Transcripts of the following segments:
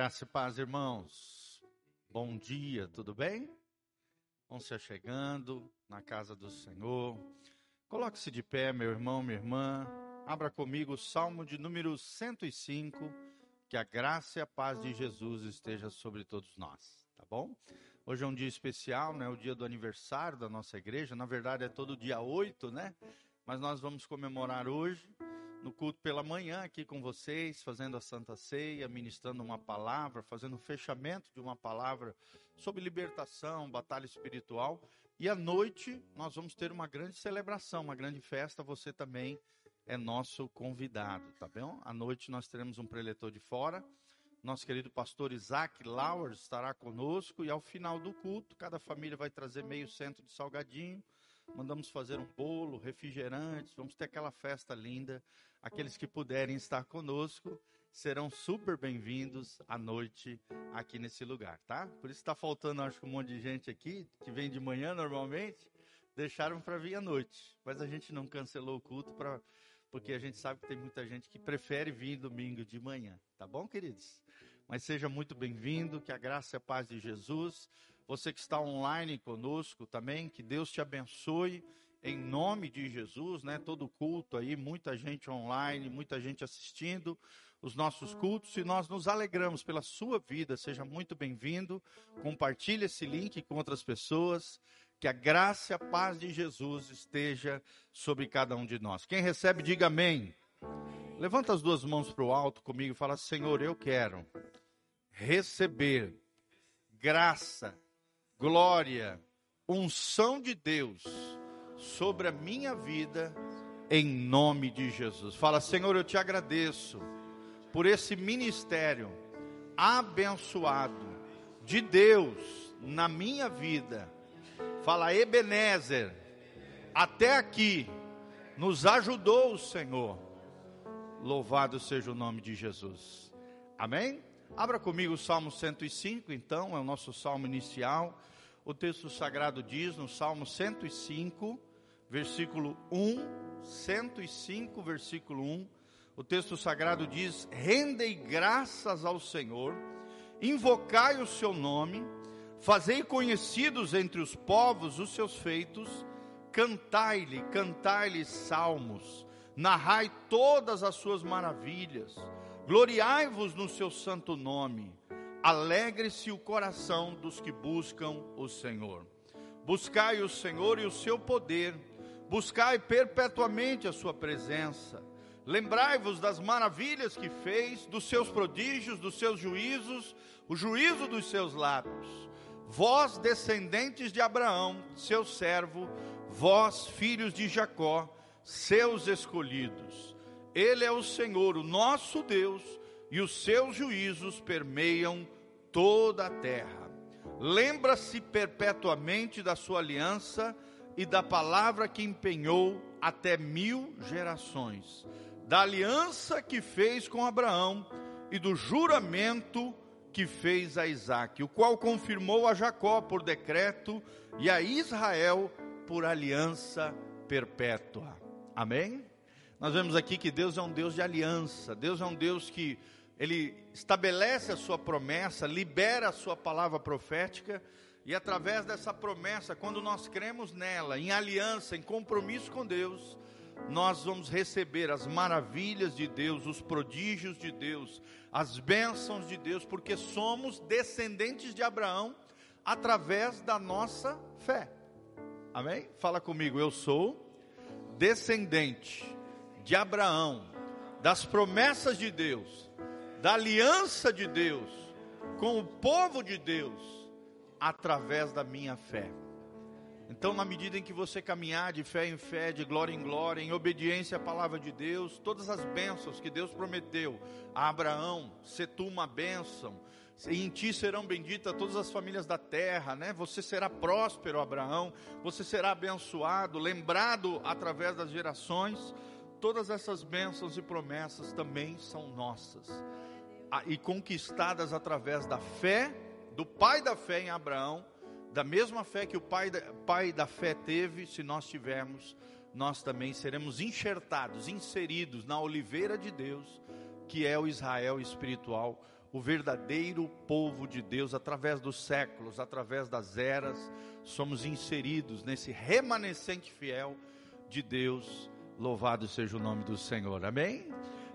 Graça e paz, irmãos. Bom dia, tudo bem? Vão se chegando na casa do Senhor. Coloque-se de pé, meu irmão, minha irmã. Abra comigo o Salmo de número 105. Que a graça e a paz de Jesus esteja sobre todos nós, tá bom? Hoje é um dia especial, né? O dia do aniversário da nossa igreja. Na verdade, é todo dia 8, né? Mas nós vamos comemorar hoje no culto pela manhã aqui com vocês, fazendo a Santa Ceia, ministrando uma palavra, fazendo o fechamento de uma palavra sobre libertação, batalha espiritual. E à noite nós vamos ter uma grande celebração, uma grande festa. Você também é nosso convidado, tá bom? À noite nós teremos um preletor de fora. Nosso querido pastor Isaac Lauer estará conosco e ao final do culto, cada família vai trazer meio centro de salgadinho mandamos fazer um bolo, refrigerantes, vamos ter aquela festa linda. Aqueles que puderem estar conosco serão super bem-vindos à noite aqui nesse lugar, tá? Por isso está faltando, acho que um monte de gente aqui que vem de manhã normalmente, deixaram para vir à noite, mas a gente não cancelou o culto para porque a gente sabe que tem muita gente que prefere vir domingo de manhã, tá bom, queridos? Mas seja muito bem-vindo, que a graça e a paz de Jesus você que está online conosco também, que Deus te abençoe em nome de Jesus, né? Todo culto aí, muita gente online, muita gente assistindo os nossos cultos e nós nos alegramos pela sua vida. Seja muito bem-vindo. Compartilhe esse link com outras pessoas. Que a graça e a paz de Jesus esteja sobre cada um de nós. Quem recebe, diga amém. Levanta as duas mãos para o alto comigo e fala: Senhor, eu quero receber graça glória, unção de Deus sobre a minha vida, em nome de Jesus. Fala, Senhor, eu te agradeço por esse ministério abençoado de Deus na minha vida. Fala, Ebenezer, até aqui nos ajudou o Senhor. Louvado seja o nome de Jesus. Amém? Abra comigo o Salmo 105, então, é o nosso salmo inicial. O texto sagrado diz no Salmo 105, versículo 1, 105, versículo 1, o texto sagrado diz: Rendei graças ao Senhor, invocai o seu nome, fazei conhecidos entre os povos os seus feitos, cantai-lhe, cantai-lhe salmos, narrai todas as suas maravilhas, gloriai-vos no seu santo nome Alegre-se o coração dos que buscam o Senhor. Buscai o Senhor e o seu poder, buscai perpetuamente a sua presença. Lembrai-vos das maravilhas que fez, dos seus prodígios, dos seus juízos, o juízo dos seus lábios. Vós, descendentes de Abraão, seu servo, vós, filhos de Jacó, seus escolhidos. Ele é o Senhor, o nosso Deus e os seus juízos permeiam toda a terra. Lembra-se perpetuamente da sua aliança e da palavra que empenhou até mil gerações, da aliança que fez com Abraão e do juramento que fez a Isaac, o qual confirmou a Jacó por decreto e a Israel por aliança perpétua. Amém? Nós vemos aqui que Deus é um Deus de aliança, Deus é um Deus que ele estabelece a sua promessa, libera a sua palavra profética, e através dessa promessa, quando nós cremos nela, em aliança, em compromisso com Deus, nós vamos receber as maravilhas de Deus, os prodígios de Deus, as bênçãos de Deus, porque somos descendentes de Abraão através da nossa fé. Amém? Fala comigo, eu sou descendente de Abraão, das promessas de Deus da aliança de Deus com o povo de Deus através da minha fé. Então, na medida em que você caminhar de fé em fé, de glória em glória, em obediência à palavra de Deus, todas as bênçãos que Deus prometeu a Abraão, se tu uma bênção, em ti serão benditas todas as famílias da terra, né? Você será próspero, Abraão, você será abençoado, lembrado através das gerações. Todas essas bênçãos e promessas também são nossas e conquistadas através da fé, do pai da fé em Abraão, da mesma fé que o pai da, pai da fé teve, se nós tivermos, nós também seremos enxertados, inseridos na oliveira de Deus, que é o Israel espiritual, o verdadeiro povo de Deus, através dos séculos, através das eras, somos inseridos nesse remanescente fiel de Deus. Louvado seja o nome do Senhor. Amém?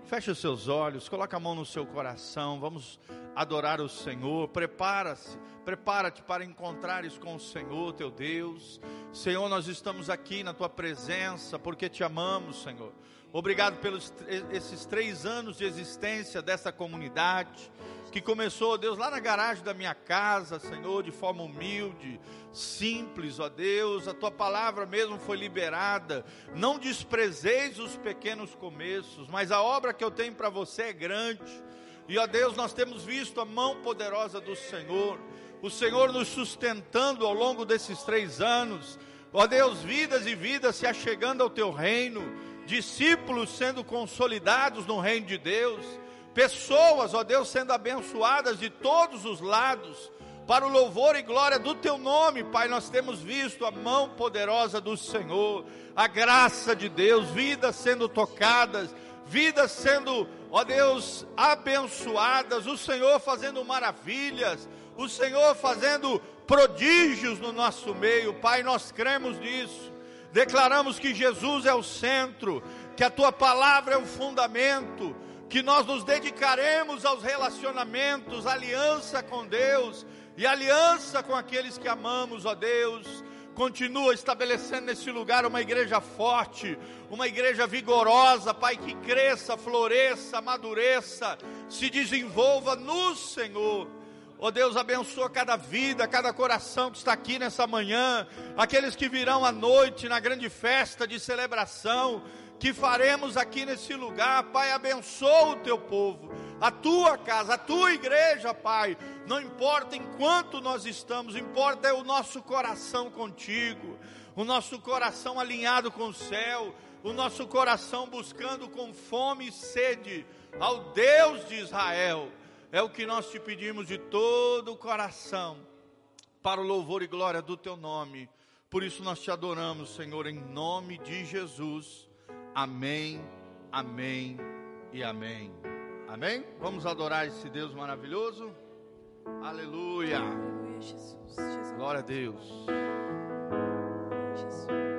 Feche os seus olhos, coloque a mão no seu coração. Vamos adorar o Senhor. Prepara-se, prepara-te para encontrares com o Senhor, teu Deus. Senhor, nós estamos aqui na tua presença porque te amamos, Senhor. Obrigado pelos esses três anos de existência dessa comunidade que começou, Deus, lá na garagem da minha casa, Senhor, de forma humilde, simples, ó Deus, a tua palavra mesmo foi liberada. Não desprezeis os pequenos começos, mas a obra que eu tenho para você é grande. E ó Deus, nós temos visto a mão poderosa do Senhor, o Senhor nos sustentando ao longo desses três anos. Ó Deus, vidas e vidas se achegando ao teu reino, discípulos sendo consolidados no reino de Deus pessoas, ó Deus, sendo abençoadas de todos os lados, para o louvor e glória do Teu nome, Pai. Nós temos visto a mão poderosa do Senhor, a graça de Deus, vidas sendo tocadas, vidas sendo, ó Deus, abençoadas, o Senhor fazendo maravilhas, o Senhor fazendo prodígios no nosso meio, Pai. Nós cremos nisso. Declaramos que Jesus é o centro, que a tua palavra é o fundamento, que nós nos dedicaremos aos relacionamentos, aliança com Deus e aliança com aqueles que amamos, ó Deus. Continua estabelecendo nesse lugar uma igreja forte, uma igreja vigorosa, Pai, que cresça, floresça, amadureça, se desenvolva no Senhor. Ó oh Deus, abençoa cada vida, cada coração que está aqui nessa manhã, aqueles que virão à noite na grande festa de celebração que faremos aqui nesse lugar, Pai, abençoa o teu povo, a tua casa, a tua igreja, Pai. Não importa em quanto nós estamos, importa é o nosso coração contigo, o nosso coração alinhado com o céu, o nosso coração buscando com fome e sede ao Deus de Israel. É o que nós te pedimos de todo o coração, para o louvor e glória do teu nome. Por isso nós te adoramos, Senhor, em nome de Jesus. Amém, amém e amém. Amém? Vamos adorar esse Deus maravilhoso. Aleluia. Aleluia Jesus. Glória a Deus. abriu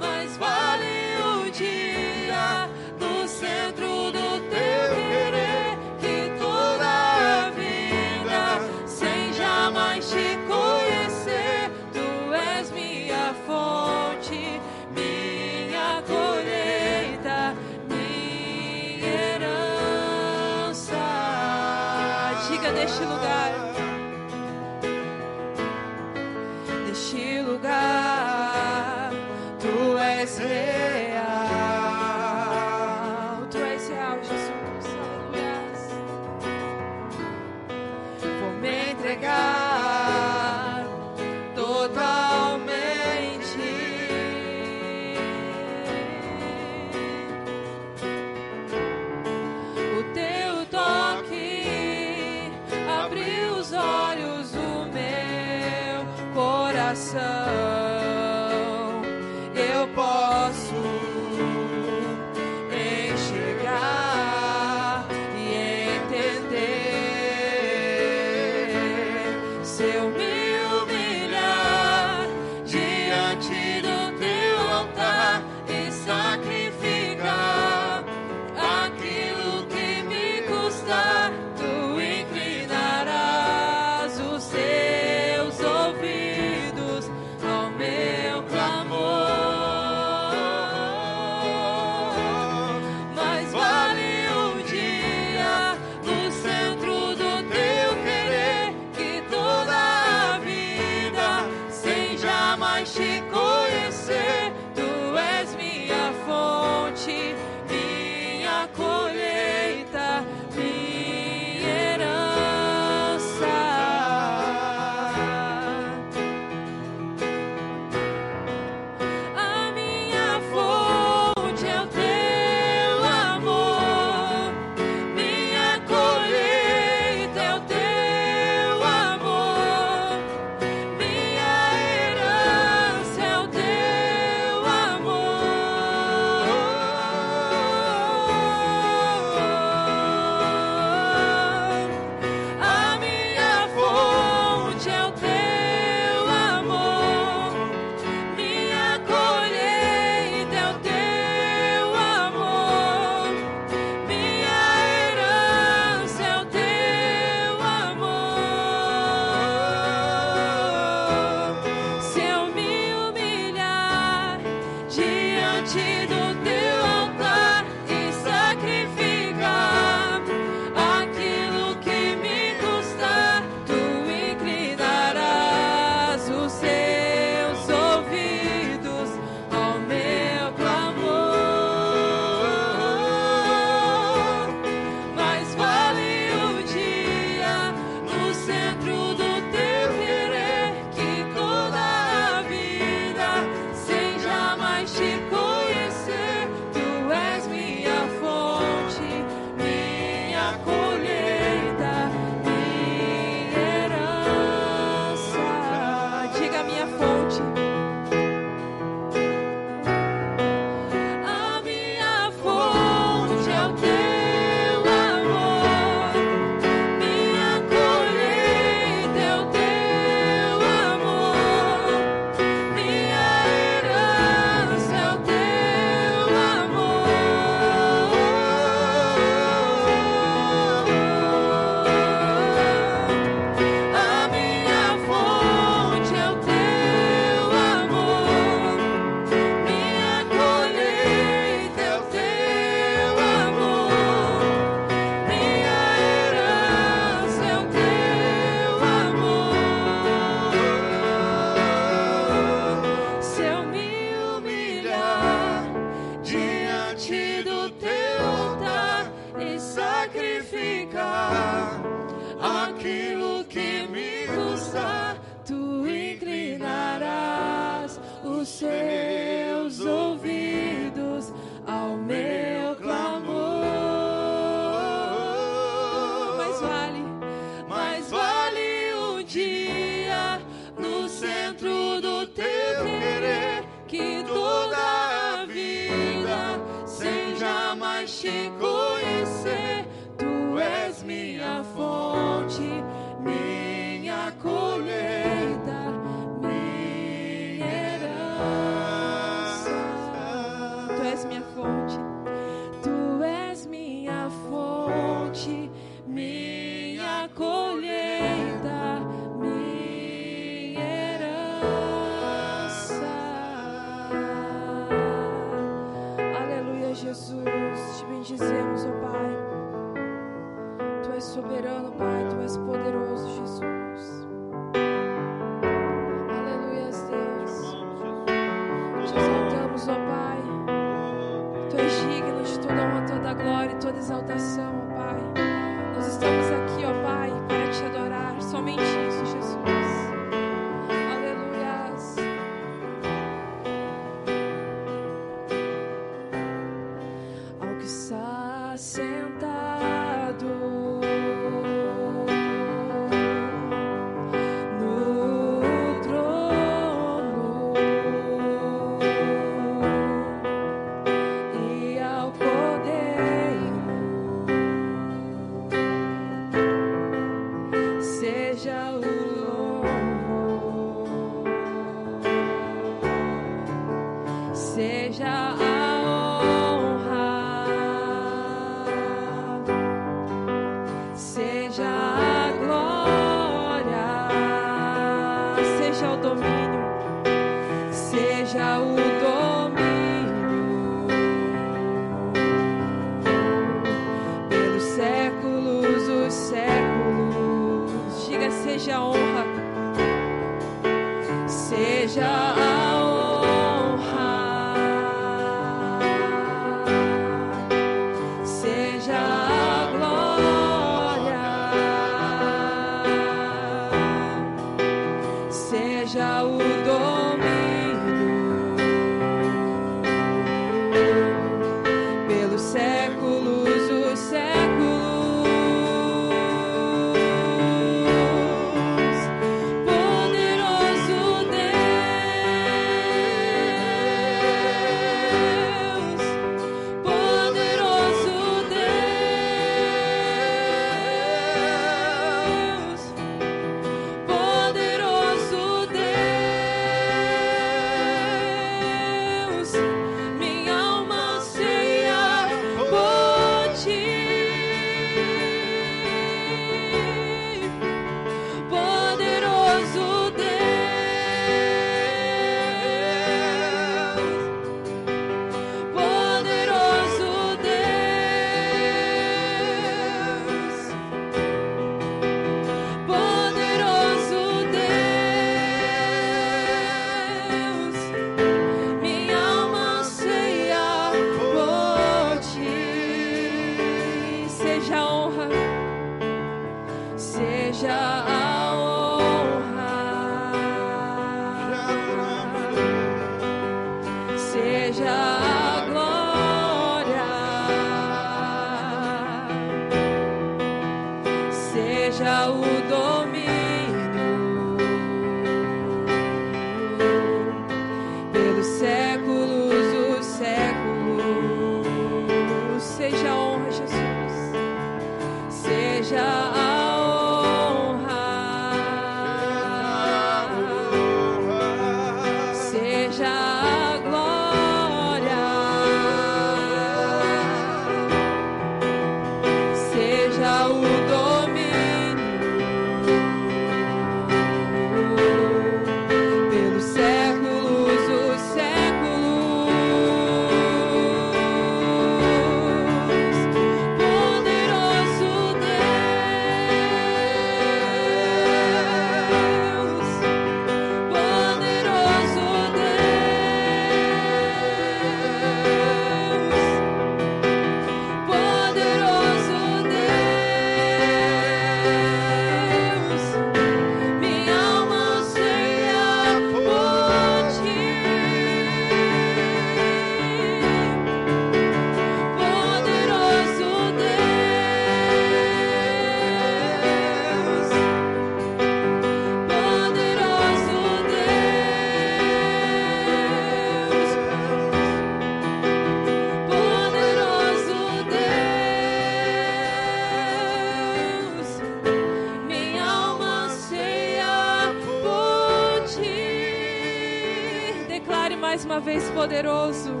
Poderoso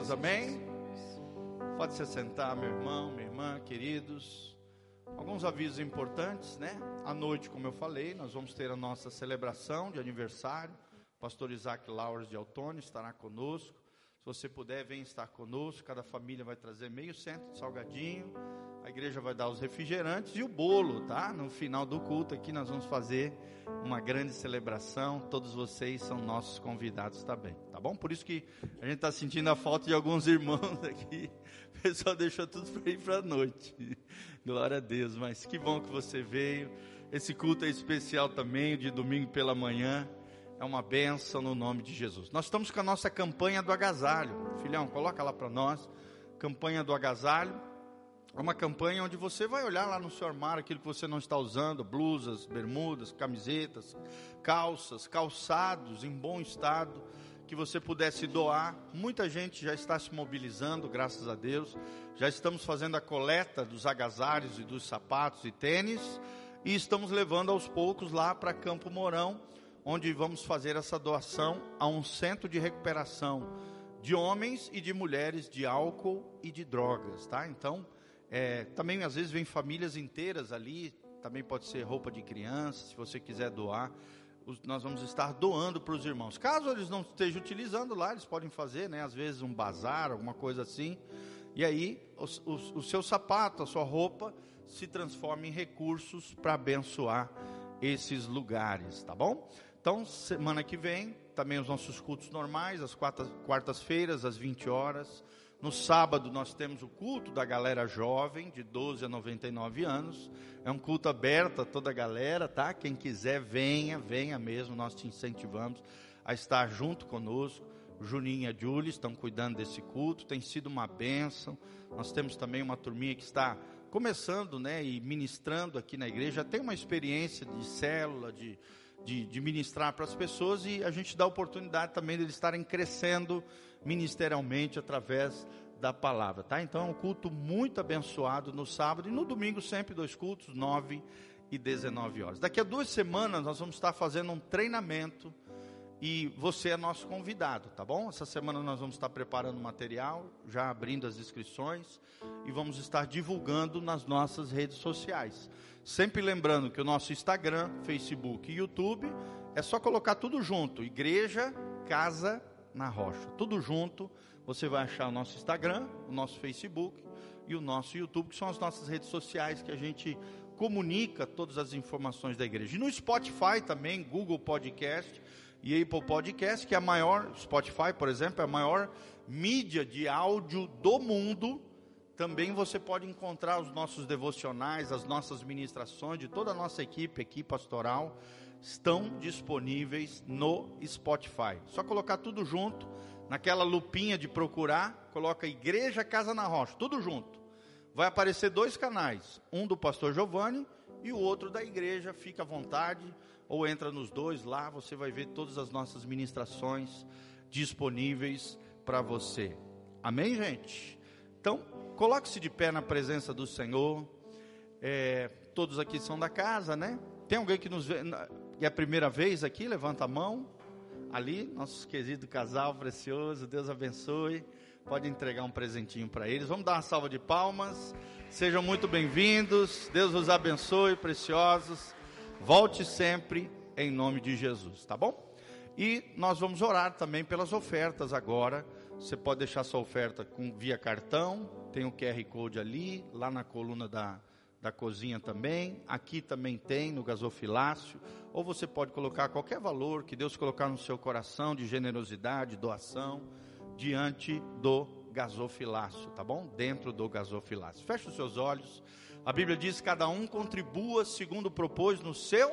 Deus, amém. Pode se sentar, meu irmão, minha irmã, queridos. Alguns avisos importantes, né? À noite, como eu falei, nós vamos ter a nossa celebração de aniversário. Pastor Isaac Laures de Altone estará conosco. Se você puder, vem estar conosco. Cada família vai trazer meio centro de salgadinho. A igreja vai dar os refrigerantes e o bolo, tá? No final do culto aqui nós vamos fazer uma grande celebração. Todos vocês são nossos convidados também, tá bom? Por isso que a gente está sentindo a falta de alguns irmãos aqui. O pessoal deixou tudo para ir para a noite. Glória a Deus, mas que bom que você veio. Esse culto é especial também, de domingo pela manhã. É uma benção no nome de Jesus. Nós estamos com a nossa campanha do agasalho. Filhão, coloca lá para nós. Campanha do agasalho. É uma campanha onde você vai olhar lá no seu armário aquilo que você não está usando, blusas, bermudas, camisetas, calças, calçados em bom estado, que você pudesse doar. Muita gente já está se mobilizando, graças a Deus. Já estamos fazendo a coleta dos agasalhos e dos sapatos e tênis e estamos levando aos poucos lá para Campo Mourão, onde vamos fazer essa doação a um centro de recuperação de homens e de mulheres de álcool e de drogas, tá? Então, é, também às vezes vem famílias inteiras ali, também pode ser roupa de criança, se você quiser doar, nós vamos estar doando para os irmãos. Caso eles não estejam utilizando lá, eles podem fazer, né, às vezes um bazar, alguma coisa assim, e aí o, o, o seu sapato, a sua roupa se transforma em recursos para abençoar esses lugares, tá bom? Então, semana que vem, também os nossos cultos normais, às quartas-feiras, às 20 horas. No sábado nós temos o culto da galera jovem, de 12 a 99 anos. É um culto aberto a toda a galera, tá? Quem quiser, venha, venha mesmo, nós te incentivamos a estar junto conosco. O Juninho e a estão cuidando desse culto, tem sido uma bênção. Nós temos também uma turminha que está começando, né, e ministrando aqui na igreja. Tem uma experiência de célula, de, de, de ministrar para as pessoas e a gente dá a oportunidade também de eles estarem crescendo ministerialmente através da palavra, tá? Então é um culto muito abençoado no sábado e no domingo sempre dois cultos, 9 e 19 horas. Daqui a duas semanas nós vamos estar fazendo um treinamento e você é nosso convidado, tá bom? Essa semana nós vamos estar preparando material, já abrindo as inscrições e vamos estar divulgando nas nossas redes sociais. Sempre lembrando que o nosso Instagram, Facebook e YouTube é só colocar tudo junto: Igreja Casa na rocha. Tudo junto, você vai achar o nosso Instagram, o nosso Facebook e o nosso YouTube, que são as nossas redes sociais que a gente comunica todas as informações da igreja. E no Spotify também, Google Podcast e Apple Podcast, que é a maior, Spotify, por exemplo, é a maior mídia de áudio do mundo. Também você pode encontrar os nossos devocionais, as nossas ministrações de toda a nossa equipe aqui pastoral estão disponíveis no Spotify. Só colocar tudo junto, naquela lupinha de procurar, coloca Igreja Casa na Rocha, tudo junto. Vai aparecer dois canais, um do pastor Giovanni e o outro da igreja, fica à vontade, ou entra nos dois lá, você vai ver todas as nossas ministrações disponíveis para você. Amém, gente? Então, coloque-se de pé na presença do Senhor. É, todos aqui são da casa, né? Tem alguém que nos vê é a primeira vez aqui, levanta a mão. Ali, nosso querido casal precioso, Deus abençoe. Pode entregar um presentinho para eles. Vamos dar uma salva de palmas. Sejam muito bem-vindos. Deus os abençoe, preciosos. Volte sempre em nome de Jesus, tá bom? E nós vamos orar também pelas ofertas agora. Você pode deixar sua oferta com, via cartão, tem o QR Code ali, lá na coluna da, da cozinha também. Aqui também tem no gasofilácio ou você pode colocar qualquer valor que Deus colocar no seu coração de generosidade, doação, diante do gasofilácio, tá bom? Dentro do gasofilácio. Feche os seus olhos. A Bíblia diz: cada um contribua segundo propôs no seu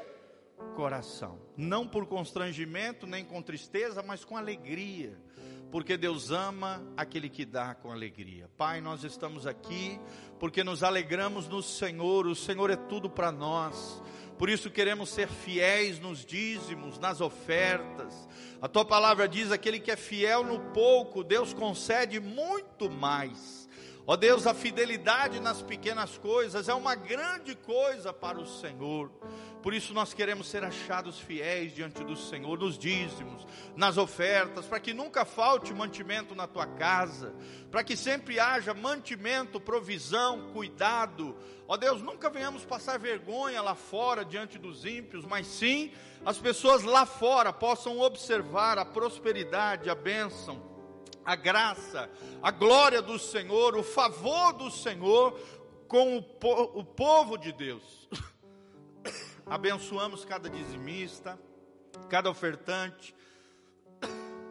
coração, não por constrangimento nem com tristeza, mas com alegria, porque Deus ama aquele que dá com alegria. Pai, nós estamos aqui porque nos alegramos no Senhor, o Senhor é tudo para nós. Por isso queremos ser fiéis nos dízimos, nas ofertas. A tua palavra diz: aquele que é fiel no pouco, Deus concede muito mais. Ó Deus, a fidelidade nas pequenas coisas é uma grande coisa para o Senhor. Por isso nós queremos ser achados fiéis diante do Senhor, nos dízimos, nas ofertas, para que nunca falte mantimento na tua casa, para que sempre haja mantimento, provisão, cuidado. Ó Deus, nunca venhamos passar vergonha lá fora diante dos ímpios, mas sim as pessoas lá fora possam observar a prosperidade, a bênção a graça, a glória do Senhor, o favor do Senhor com o, po o povo de Deus. Abençoamos cada dizimista, cada ofertante,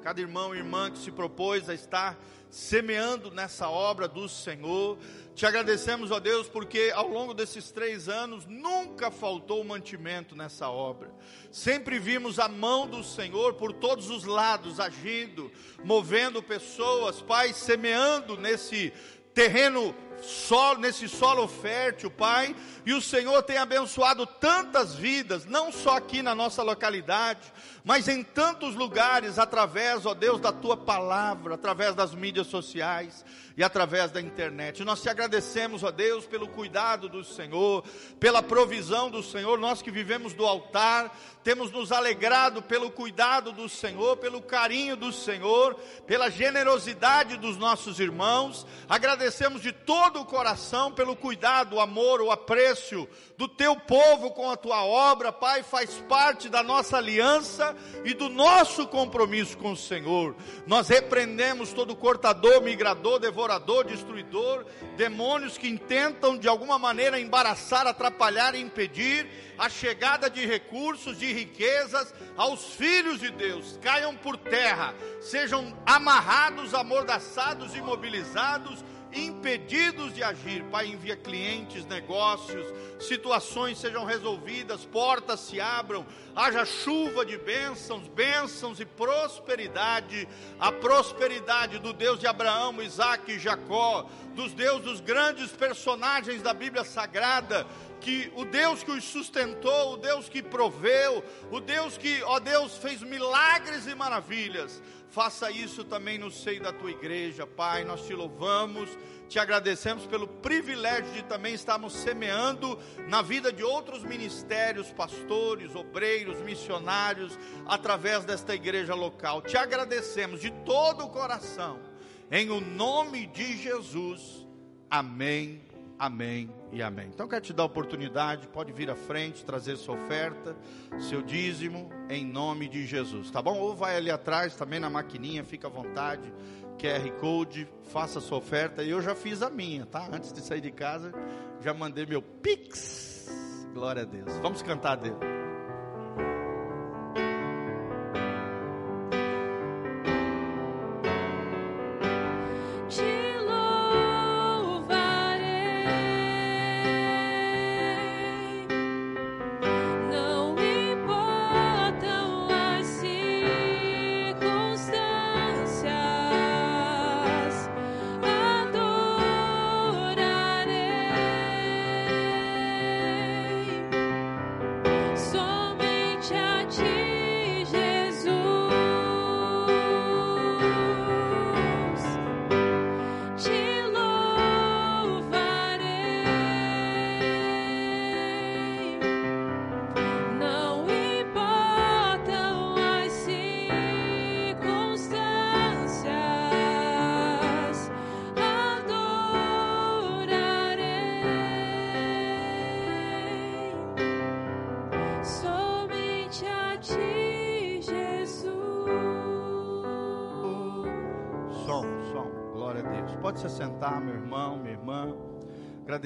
cada irmão e irmã que se propôs a estar semeando nessa obra do Senhor. Te agradecemos, ó Deus, porque ao longo desses três anos nunca faltou mantimento nessa obra. Sempre vimos a mão do Senhor por todos os lados agindo, movendo pessoas, Pai, semeando nesse terreno solo, nesse solo fértil, Pai, e o Senhor tem abençoado tantas vidas, não só aqui na nossa localidade, mas em tantos lugares, através, ó Deus, da tua palavra, através das mídias sociais e através da internet. Nós te agradecemos, ó Deus, pelo cuidado do Senhor, pela provisão do Senhor, nós que vivemos do altar, temos nos alegrado pelo cuidado do Senhor, pelo carinho do Senhor, pela generosidade dos nossos irmãos, agradecemos de todo o coração pelo cuidado, o amor, o apreço do teu povo com a tua obra, Pai, faz parte da nossa aliança e do nosso compromisso com o Senhor. Nós repreendemos todo cortador, migrador, devorador, destruidor, demônios que intentam de alguma maneira embaraçar, atrapalhar e impedir a chegada de recursos, de riquezas aos filhos de Deus. Caiam por terra, sejam amarrados, amordaçados, imobilizados impedidos de agir. Pai, envia clientes, negócios, situações sejam resolvidas, portas se abram, haja chuva de bênçãos, bênçãos e prosperidade. A prosperidade do Deus de Abraão, Isaac e Jacó, dos deuses dos grandes personagens da Bíblia Sagrada, que o Deus que os sustentou, o Deus que proveu, o Deus que, ó Deus, fez milagres e maravilhas Faça isso também no seio da tua igreja, Pai. Nós te louvamos, te agradecemos pelo privilégio de também estarmos semeando na vida de outros ministérios, pastores, obreiros, missionários, através desta igreja local. Te agradecemos de todo o coração, em o nome de Jesus. Amém Amém e amém. Então quero te dar a oportunidade, pode vir à frente, trazer sua oferta, seu dízimo, em nome de Jesus, tá bom? Ou vai ali atrás também na maquininha, fica à vontade, QR Code, faça sua oferta. Eu já fiz a minha, tá? Antes de sair de casa, já mandei meu Pix. Glória a Deus. Vamos cantar dele.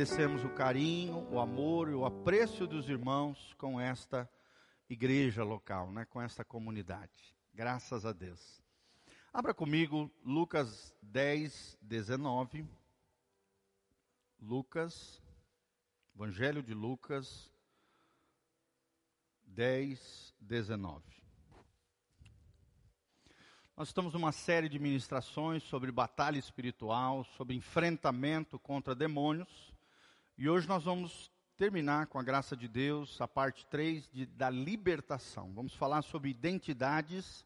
Agradecemos o carinho, o amor e o apreço dos irmãos com esta igreja local, né? com esta comunidade. Graças a Deus. Abra comigo Lucas 10, 19. Lucas Evangelho de Lucas 10, 19. Nós estamos numa série de ministrações sobre batalha espiritual, sobre enfrentamento contra demônios, e hoje nós vamos terminar, com a graça de Deus, a parte 3 de, da libertação. Vamos falar sobre identidades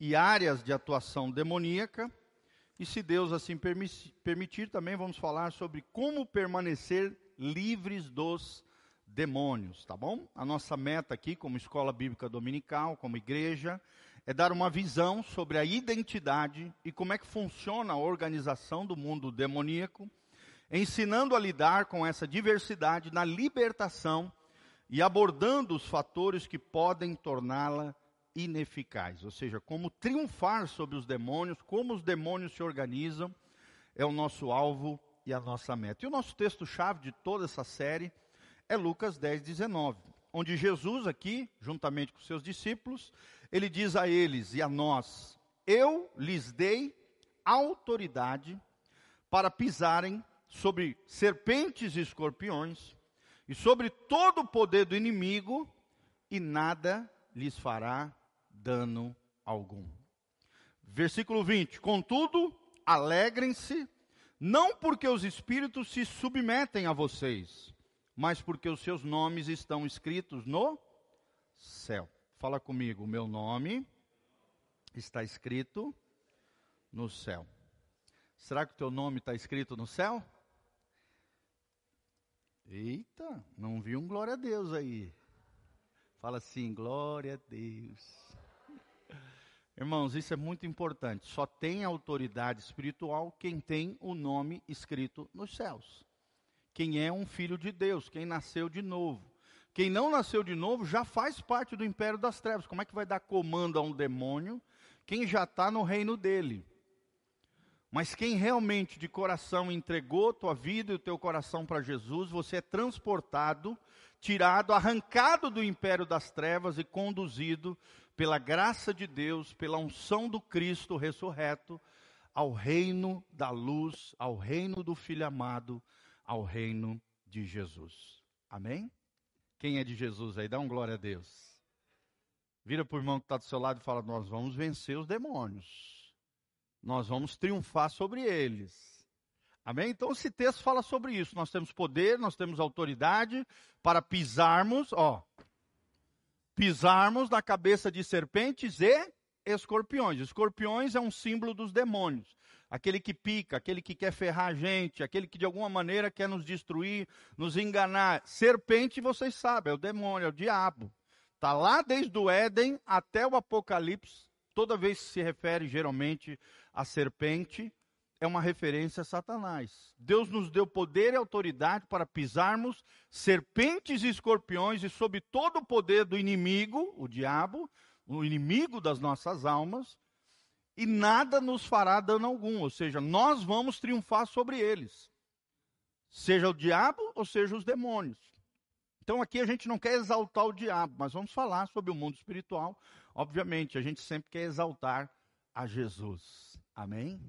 e áreas de atuação demoníaca. E se Deus assim permitir, também vamos falar sobre como permanecer livres dos demônios, tá bom? A nossa meta aqui, como escola bíblica dominical, como igreja, é dar uma visão sobre a identidade e como é que funciona a organização do mundo demoníaco ensinando a lidar com essa diversidade na libertação e abordando os fatores que podem torná-la ineficaz, ou seja, como triunfar sobre os demônios, como os demônios se organizam, é o nosso alvo e a nossa meta. E o nosso texto-chave de toda essa série é Lucas 10, 19, onde Jesus, aqui, juntamente com seus discípulos, ele diz a eles e a nós: Eu lhes dei autoridade para pisarem sobre serpentes e escorpiões, e sobre todo o poder do inimigo, e nada lhes fará dano algum. Versículo 20: Contudo, alegrem-se, não porque os espíritos se submetem a vocês, mas porque os seus nomes estão escritos no céu. Fala comigo, meu nome está escrito no céu. Será que o teu nome está escrito no céu? Eita, não vi um glória a Deus aí. Fala assim, glória a Deus. Irmãos, isso é muito importante. Só tem autoridade espiritual quem tem o nome escrito nos céus. Quem é um filho de Deus, quem nasceu de novo. Quem não nasceu de novo já faz parte do império das trevas. Como é que vai dar comando a um demônio? Quem já está no reino dele. Mas quem realmente de coração entregou tua vida e o teu coração para Jesus, você é transportado, tirado, arrancado do império das trevas e conduzido pela graça de Deus, pela unção do Cristo ressurreto, ao reino da luz, ao reino do Filho amado, ao reino de Jesus. Amém? Quem é de Jesus aí? Dá um glória a Deus. Vira para o irmão que está do seu lado e fala: Nós vamos vencer os demônios nós vamos triunfar sobre eles. Amém? Então esse texto fala sobre isso. Nós temos poder, nós temos autoridade para pisarmos, ó, pisarmos na cabeça de serpentes e escorpiões. Escorpiões é um símbolo dos demônios. Aquele que pica, aquele que quer ferrar a gente, aquele que de alguma maneira quer nos destruir, nos enganar. Serpente, vocês sabem, é o demônio, é o diabo. Está lá desde o Éden até o Apocalipse. Toda vez que se refere geralmente a serpente é uma referência a Satanás. Deus nos deu poder e autoridade para pisarmos serpentes e escorpiões e sob todo o poder do inimigo, o diabo, o inimigo das nossas almas, e nada nos fará dano algum, ou seja, nós vamos triunfar sobre eles. Seja o diabo ou seja os demônios. Então aqui a gente não quer exaltar o diabo, mas vamos falar sobre o mundo espiritual. Obviamente, a gente sempre quer exaltar a Jesus. Amém?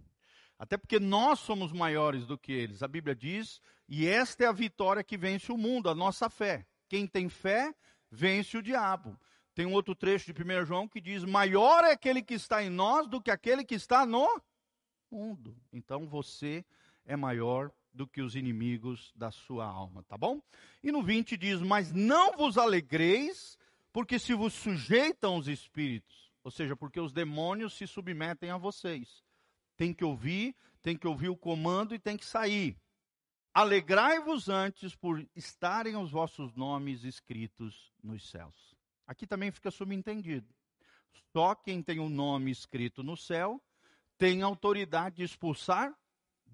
Até porque nós somos maiores do que eles. A Bíblia diz, e esta é a vitória que vence o mundo, a nossa fé. Quem tem fé, vence o diabo. Tem um outro trecho de 1 João que diz: Maior é aquele que está em nós do que aquele que está no mundo. Então você é maior do que os inimigos da sua alma, tá bom? E no 20 diz: Mas não vos alegreis, porque se vos sujeitam os espíritos, ou seja, porque os demônios se submetem a vocês tem que ouvir, tem que ouvir o comando e tem que sair. Alegrai-vos antes por estarem os vossos nomes escritos nos céus. Aqui também fica subentendido. Só quem tem o um nome escrito no céu tem autoridade de expulsar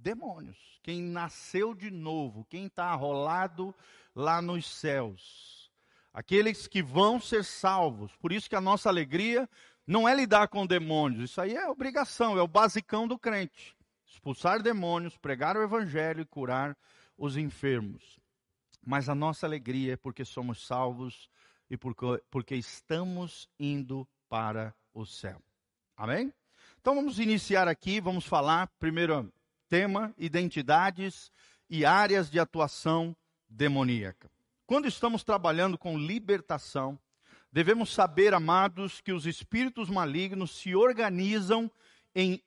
demônios. Quem nasceu de novo, quem está arrolado lá nos céus. Aqueles que vão ser salvos. Por isso que a nossa alegria não é lidar com demônios, isso aí é obrigação, é o basicão do crente. Expulsar demônios, pregar o evangelho e curar os enfermos. Mas a nossa alegria é porque somos salvos e porque, porque estamos indo para o céu. Amém? Então vamos iniciar aqui, vamos falar, primeiro tema, identidades e áreas de atuação demoníaca. Quando estamos trabalhando com libertação, devemos saber, amados, que os espíritos malignos se organizam em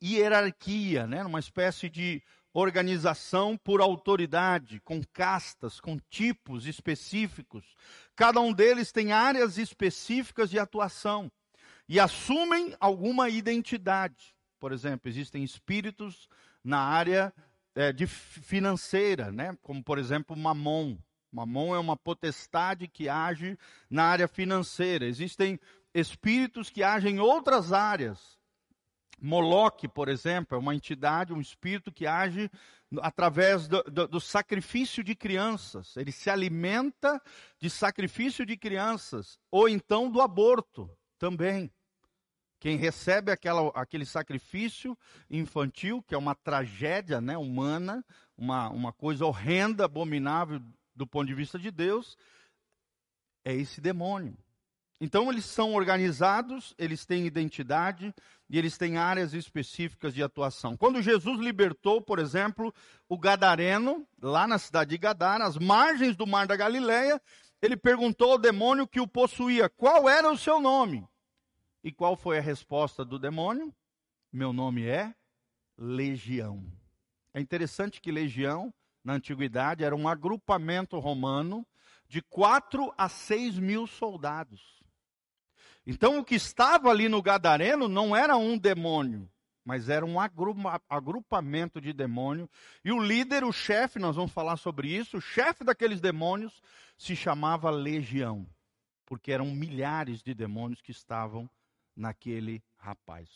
hierarquia, né? uma espécie de organização por autoridade, com castas, com tipos específicos. Cada um deles tem áreas específicas de atuação e assumem alguma identidade. Por exemplo, existem espíritos na área é, de financeira, né? como por exemplo Mamon. Mamon é uma potestade que age na área financeira. Existem espíritos que agem em outras áreas. Moloque, por exemplo, é uma entidade, um espírito que age através do, do, do, sacrifício de crianças. Ele se alimenta de sacrifício de crianças, ou então do aborto também. Quem recebe aquela, aquele sacrifício infantil, que é uma tragédia né, humana, uma, uma coisa horrenda, abominável do ponto de vista de Deus, é esse demônio. Então eles são organizados, eles têm identidade e eles têm áreas específicas de atuação. Quando Jesus libertou, por exemplo, o gadareno, lá na cidade de Gadara, às margens do mar da Galileia, ele perguntou ao demônio que o possuía, qual era o seu nome? E qual foi a resposta do demônio? Meu nome é Legião. É interessante que Legião na antiguidade era um agrupamento romano de 4 a 6 mil soldados. Então o que estava ali no Gadareno não era um demônio, mas era um agrupamento de demônio. E o líder, o chefe, nós vamos falar sobre isso, o chefe daqueles demônios se chamava Legião, porque eram milhares de demônios que estavam naquele rapaz,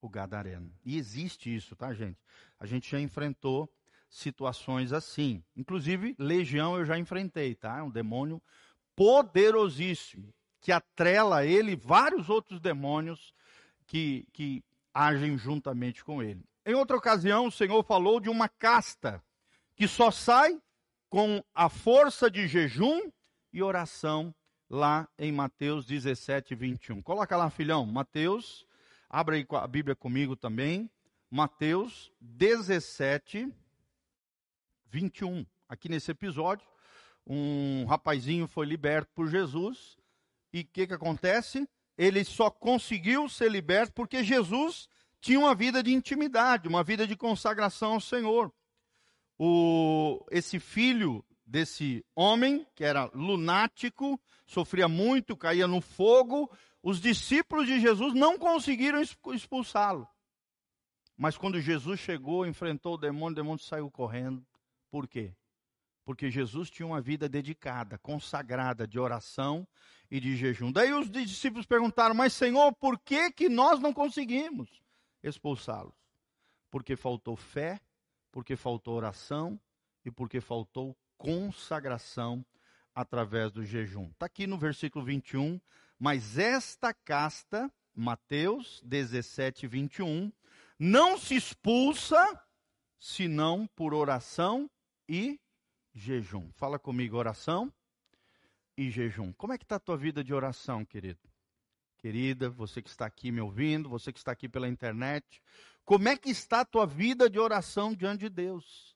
o Gadareno. E existe isso, tá, gente? A gente já enfrentou situações assim. Inclusive, legião eu já enfrentei, tá? É um demônio poderosíssimo, que atrela ele vários outros demônios que, que agem juntamente com ele. Em outra ocasião, o Senhor falou de uma casta que só sai com a força de jejum e oração lá em Mateus 17, 21. Coloca lá, filhão, Mateus, abra aí a Bíblia comigo também. Mateus 17, 21. Aqui nesse episódio, um rapazinho foi liberto por Jesus. E o que, que acontece? Ele só conseguiu ser liberto porque Jesus tinha uma vida de intimidade, uma vida de consagração ao Senhor. O, esse filho desse homem, que era lunático, sofria muito, caía no fogo, os discípulos de Jesus não conseguiram expulsá-lo. Mas quando Jesus chegou, enfrentou o demônio, o demônio saiu correndo. Por quê? Porque Jesus tinha uma vida dedicada, consagrada de oração e de jejum. Daí os discípulos perguntaram: "Mas Senhor, por que que nós não conseguimos expulsá-los?" Porque faltou fé, porque faltou oração e porque faltou consagração através do jejum. Está aqui no versículo 21. Mas esta casta, Mateus 17, 21, não se expulsa senão por oração e jejum. Fala comigo, oração e jejum. Como é que está a tua vida de oração, querido? Querida, você que está aqui me ouvindo, você que está aqui pela internet, como é que está a tua vida de oração diante de Deus?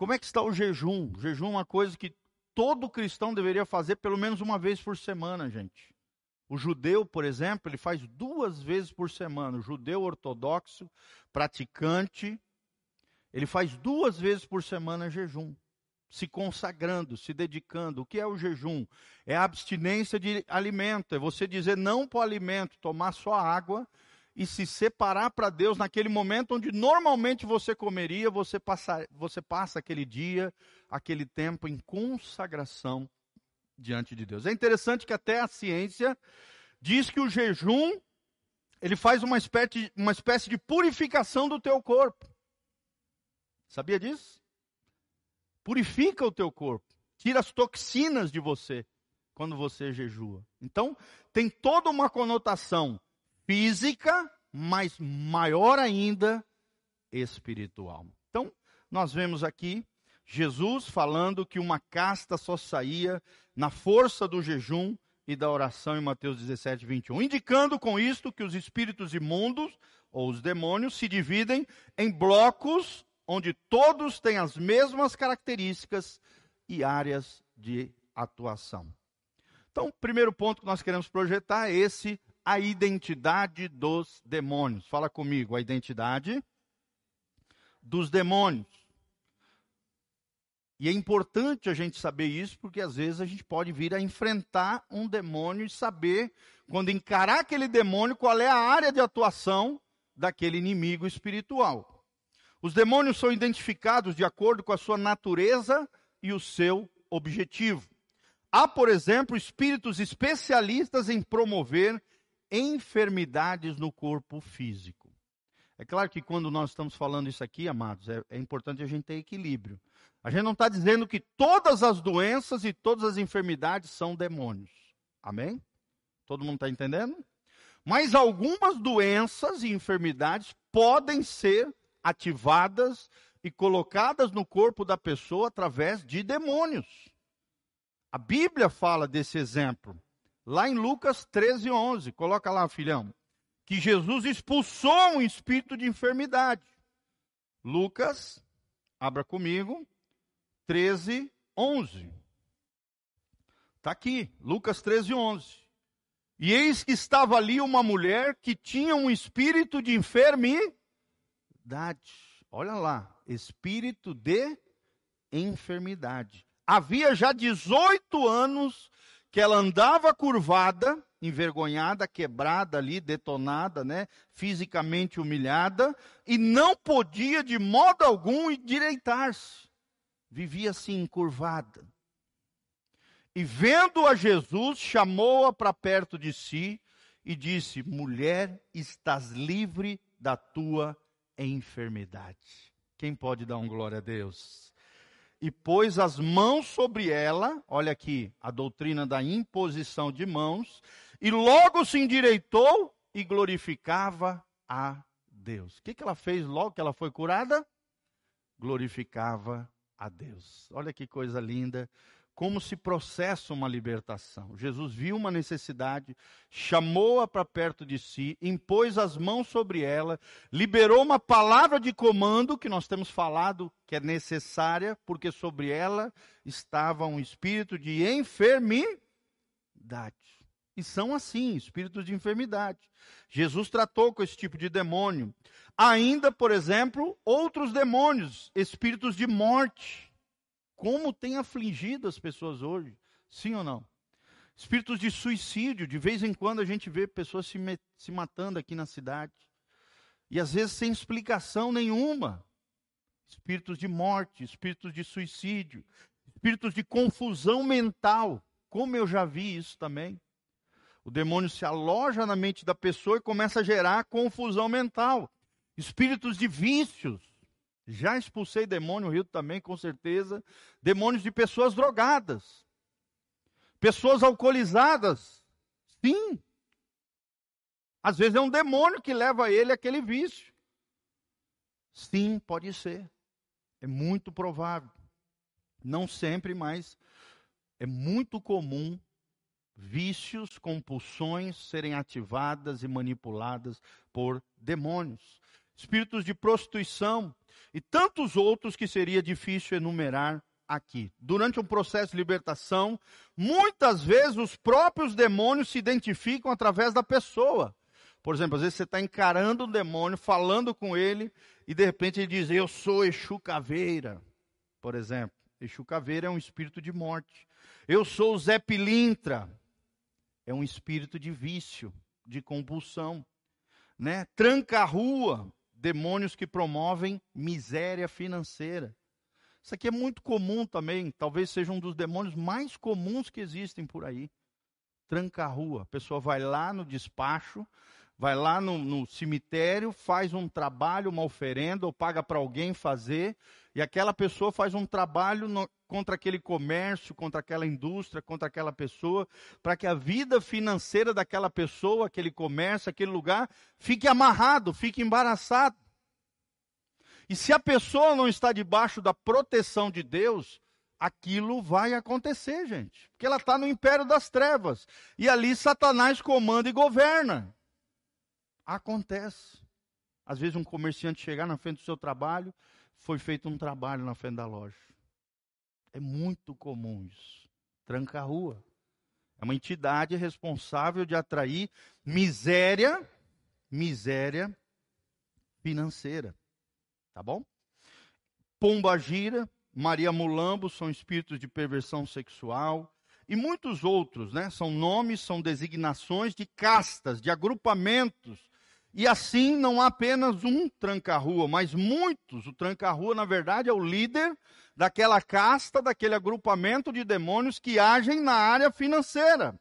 Como é que está o jejum? O jejum é uma coisa que todo cristão deveria fazer pelo menos uma vez por semana, gente. O judeu, por exemplo, ele faz duas vezes por semana. O judeu ortodoxo, praticante, ele faz duas vezes por semana jejum, se consagrando, se dedicando. O que é o jejum? É a abstinência de alimento, é você dizer não para o alimento, tomar só água e se separar para Deus naquele momento onde normalmente você comeria, você passa, você passa aquele dia, aquele tempo em consagração diante de Deus. É interessante que até a ciência diz que o jejum ele faz uma espécie, uma espécie de purificação do teu corpo. Sabia disso? Purifica o teu corpo, tira as toxinas de você quando você jejua. Então, tem toda uma conotação física, mas maior ainda espiritual. Então, nós vemos aqui Jesus falando que uma casta só saía na força do jejum e da oração em Mateus 17, 21, indicando com isto que os espíritos imundos ou os demônios se dividem em blocos onde todos têm as mesmas características e áreas de atuação. Então, o primeiro ponto que nós queremos projetar é esse, a identidade dos demônios. Fala comigo, a identidade dos demônios. E é importante a gente saber isso, porque às vezes a gente pode vir a enfrentar um demônio e saber, quando encarar aquele demônio, qual é a área de atuação daquele inimigo espiritual. Os demônios são identificados de acordo com a sua natureza e o seu objetivo. Há, por exemplo, espíritos especialistas em promover enfermidades no corpo físico. É claro que quando nós estamos falando isso aqui, amados, é, é importante a gente ter equilíbrio. A gente não está dizendo que todas as doenças e todas as enfermidades são demônios. Amém? Todo mundo está entendendo? Mas algumas doenças e enfermidades podem ser ativadas e colocadas no corpo da pessoa através de demônios. A Bíblia fala desse exemplo. Lá em Lucas 13, 11. Coloca lá, filhão. Que Jesus expulsou um espírito de enfermidade. Lucas, abra comigo. 13, 11. Está aqui, Lucas 13, 11. E eis que estava ali uma mulher que tinha um espírito de enfermidade. Olha lá, espírito de enfermidade. Havia já 18 anos que ela andava curvada, envergonhada, quebrada ali, detonada, né, fisicamente humilhada, e não podia de modo algum endireitar-se vivia assim encurvada. E vendo a Jesus, chamou-a para perto de si e disse: Mulher, estás livre da tua enfermidade. Quem pode dar um glória a Deus? E pôs as mãos sobre ela, olha aqui a doutrina da imposição de mãos, e logo se endireitou e glorificava a Deus. O que, que ela fez logo que ela foi curada? Glorificava a Deus. Olha que coisa linda. Como se processa uma libertação. Jesus viu uma necessidade, chamou-a para perto de si, impôs as mãos sobre ela, liberou uma palavra de comando que nós temos falado que é necessária, porque sobre ela estava um espírito de enfermidade. E são assim, espíritos de enfermidade. Jesus tratou com esse tipo de demônio. Ainda, por exemplo, outros demônios, espíritos de morte. Como tem afligido as pessoas hoje? Sim ou não? Espíritos de suicídio, de vez em quando a gente vê pessoas se, se matando aqui na cidade. E às vezes sem explicação nenhuma. Espíritos de morte, espíritos de suicídio, espíritos de confusão mental. Como eu já vi isso também. O demônio se aloja na mente da pessoa e começa a gerar confusão mental espíritos de vícios. Já expulsei demônio, Rio também, com certeza. Demônios de pessoas drogadas. Pessoas alcoolizadas. Sim. Às vezes é um demônio que leva ele àquele vício. Sim, pode ser. É muito provável. Não sempre, mas é muito comum vícios, compulsões serem ativadas e manipuladas por demônios espíritos de prostituição e tantos outros que seria difícil enumerar aqui. Durante um processo de libertação, muitas vezes os próprios demônios se identificam através da pessoa. Por exemplo, às vezes você está encarando um demônio, falando com ele, e de repente ele diz: Eu sou Exu Caveira. Por exemplo, Exu Caveira é um espírito de morte. Eu sou Zé Pilintra. É um espírito de vício, de compulsão. Né? Tranca a rua demônios que promovem miséria financeira. Isso aqui é muito comum também, talvez seja um dos demônios mais comuns que existem por aí. Tranca rua. A pessoa vai lá no despacho, vai lá no, no cemitério, faz um trabalho, uma oferenda, ou paga para alguém fazer, e aquela pessoa faz um trabalho no, contra aquele comércio, contra aquela indústria, contra aquela pessoa, para que a vida financeira daquela pessoa, aquele comércio, aquele lugar, fique amarrado, fique embaraçado. E se a pessoa não está debaixo da proteção de Deus, aquilo vai acontecer, gente. Porque ela está no império das trevas. E ali Satanás comanda e governa. Acontece. Às vezes um comerciante chegar na frente do seu trabalho, foi feito um trabalho na frente da loja É muito comum isso. Tranca-rua. É uma entidade responsável de atrair miséria, miséria financeira. Tá bom? Pomba gira, Maria Mulambo são espíritos de perversão sexual e muitos outros, né? São nomes, são designações de castas, de agrupamentos. E assim não há apenas um tranca-rua, mas muitos. O tranca-rua, na verdade, é o líder daquela casta, daquele agrupamento de demônios que agem na área financeira.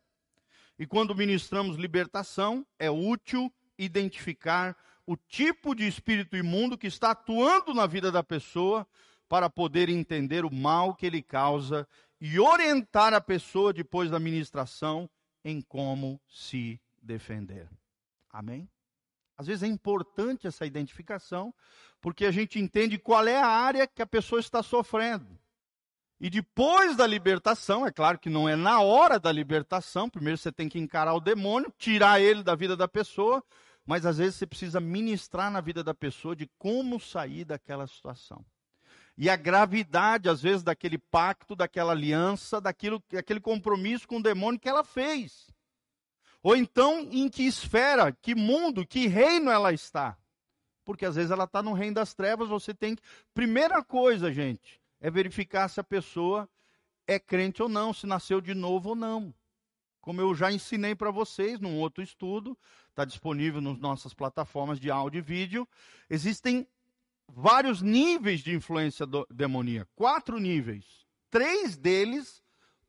E quando ministramos libertação, é útil identificar o tipo de espírito imundo que está atuando na vida da pessoa para poder entender o mal que ele causa e orientar a pessoa depois da ministração em como se defender. Amém? Às vezes é importante essa identificação, porque a gente entende qual é a área que a pessoa está sofrendo. E depois da libertação, é claro que não é na hora da libertação, primeiro você tem que encarar o demônio, tirar ele da vida da pessoa, mas às vezes você precisa ministrar na vida da pessoa de como sair daquela situação. E a gravidade, às vezes, daquele pacto, daquela aliança, daquilo, daquele compromisso com o demônio que ela fez. Ou então, em que esfera, que mundo, que reino ela está. Porque às vezes ela está no reino das trevas, você tem que. Primeira coisa, gente, é verificar se a pessoa é crente ou não, se nasceu de novo ou não. Como eu já ensinei para vocês num outro estudo, está disponível nas nossas plataformas de áudio e vídeo. Existem vários níveis de influência demoníaca, quatro níveis. Três deles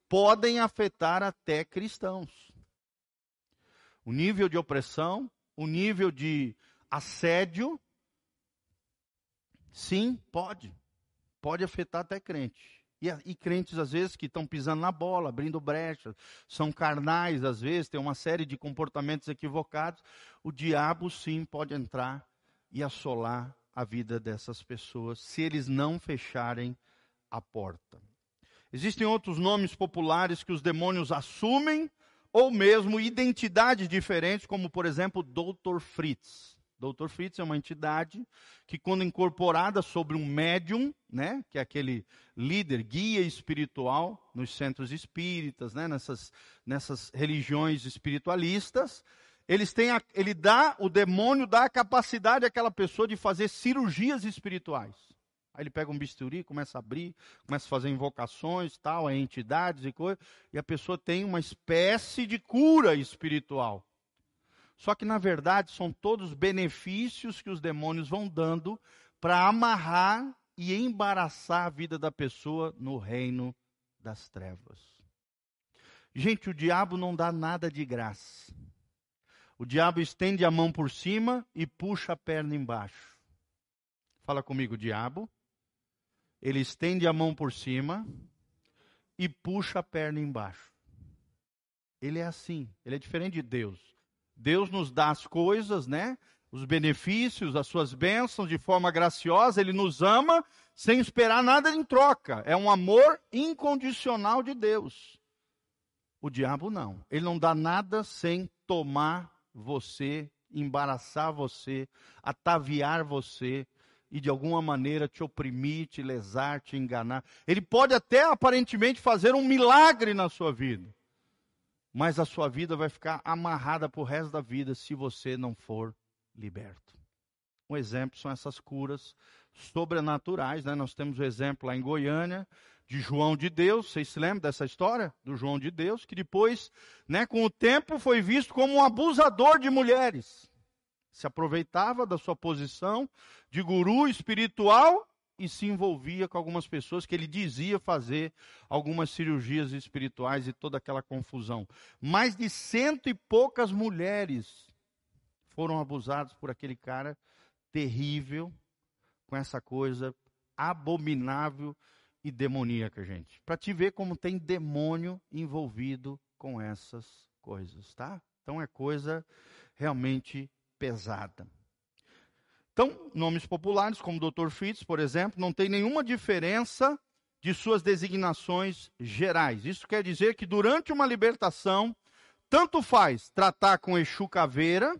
podem afetar até cristãos. O nível de opressão, o nível de assédio, sim, pode. Pode afetar até crente. E, e, crentes, às vezes, que estão pisando na bola, abrindo brechas, são carnais, às vezes, tem uma série de comportamentos equivocados. O diabo, sim, pode entrar e assolar a vida dessas pessoas, se eles não fecharem a porta. Existem outros nomes populares que os demônios assumem, ou mesmo identidades diferentes, como, por exemplo, Dr. Fritz. Dr. Fritz é uma entidade que, quando incorporada sobre um médium, né, que é aquele líder, guia espiritual nos centros espíritas, né, nessas, nessas religiões espiritualistas, eles têm a, ele dá, o demônio dá a capacidade àquela pessoa de fazer cirurgias espirituais. Aí ele pega um bisturi, começa a abrir, começa a fazer invocações, tal, a entidades e coisas, e a pessoa tem uma espécie de cura espiritual. Só que, na verdade, são todos benefícios que os demônios vão dando para amarrar e embaraçar a vida da pessoa no reino das trevas. Gente, o diabo não dá nada de graça. O diabo estende a mão por cima e puxa a perna embaixo. Fala comigo, diabo. Ele estende a mão por cima e puxa a perna embaixo. Ele é assim, ele é diferente de Deus. Deus nos dá as coisas, né? Os benefícios, as suas bênçãos de forma graciosa, ele nos ama sem esperar nada em troca. É um amor incondicional de Deus. O diabo não. Ele não dá nada sem tomar você, embaraçar você, ataviar você e de alguma maneira te oprimir, te lesar, te enganar. Ele pode até aparentemente fazer um milagre na sua vida mas a sua vida vai ficar amarrada o resto da vida se você não for liberto. Um exemplo são essas curas sobrenaturais, né? Nós temos o um exemplo lá em Goiânia de João de Deus, vocês se lembram dessa história do João de Deus, que depois, né, com o tempo foi visto como um abusador de mulheres. Se aproveitava da sua posição de guru espiritual e se envolvia com algumas pessoas que ele dizia fazer algumas cirurgias espirituais e toda aquela confusão. Mais de cento e poucas mulheres foram abusadas por aquele cara terrível, com essa coisa abominável e demoníaca, gente. Para te ver como tem demônio envolvido com essas coisas, tá? Então é coisa realmente pesada. Então, nomes populares, como Dr. Fitz, por exemplo, não tem nenhuma diferença de suas designações gerais. Isso quer dizer que durante uma libertação, tanto faz tratar com Exu Caveira,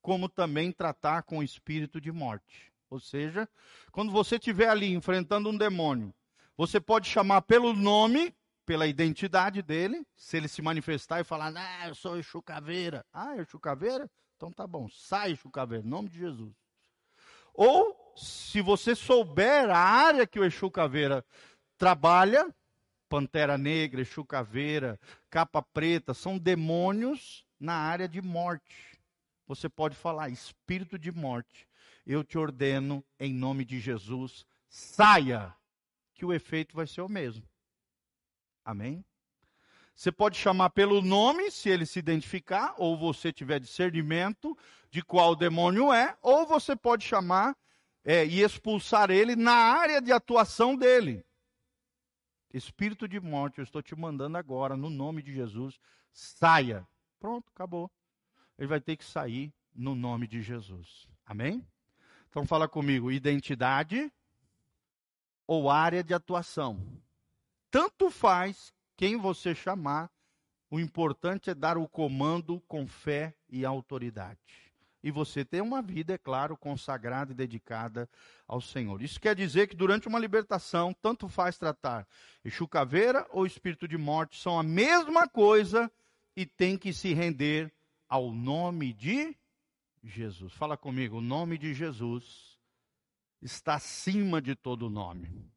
como também tratar com espírito de morte. Ou seja, quando você estiver ali enfrentando um demônio, Você pode chamar pelo nome, pela identidade dele, se ele se manifestar e falar, ah, eu sou Exu Caveira. Ah, Exu Caveira? Então tá bom, sai Caveira, em nome de Jesus. Ou, se você souber a área que o Exu Caveira trabalha, Pantera Negra, Exu Caveira, Capa Preta, são demônios na área de morte. Você pode falar, espírito de morte, eu te ordeno, em nome de Jesus, saia, que o efeito vai ser o mesmo. Amém? Você pode chamar pelo nome, se ele se identificar, ou você tiver discernimento de qual demônio é, ou você pode chamar é, e expulsar ele na área de atuação dele. Espírito de morte, eu estou te mandando agora, no nome de Jesus, saia. Pronto, acabou. Ele vai ter que sair no nome de Jesus. Amém? Então fala comigo, identidade ou área de atuação. Tanto faz quem você chamar, o importante é dar o comando com fé e autoridade. E você ter uma vida, é claro, consagrada e dedicada ao Senhor. Isso quer dizer que durante uma libertação, tanto faz tratar Exu Caveira ou espírito de morte, são a mesma coisa e tem que se render ao nome de Jesus. Fala comigo, o nome de Jesus está acima de todo nome.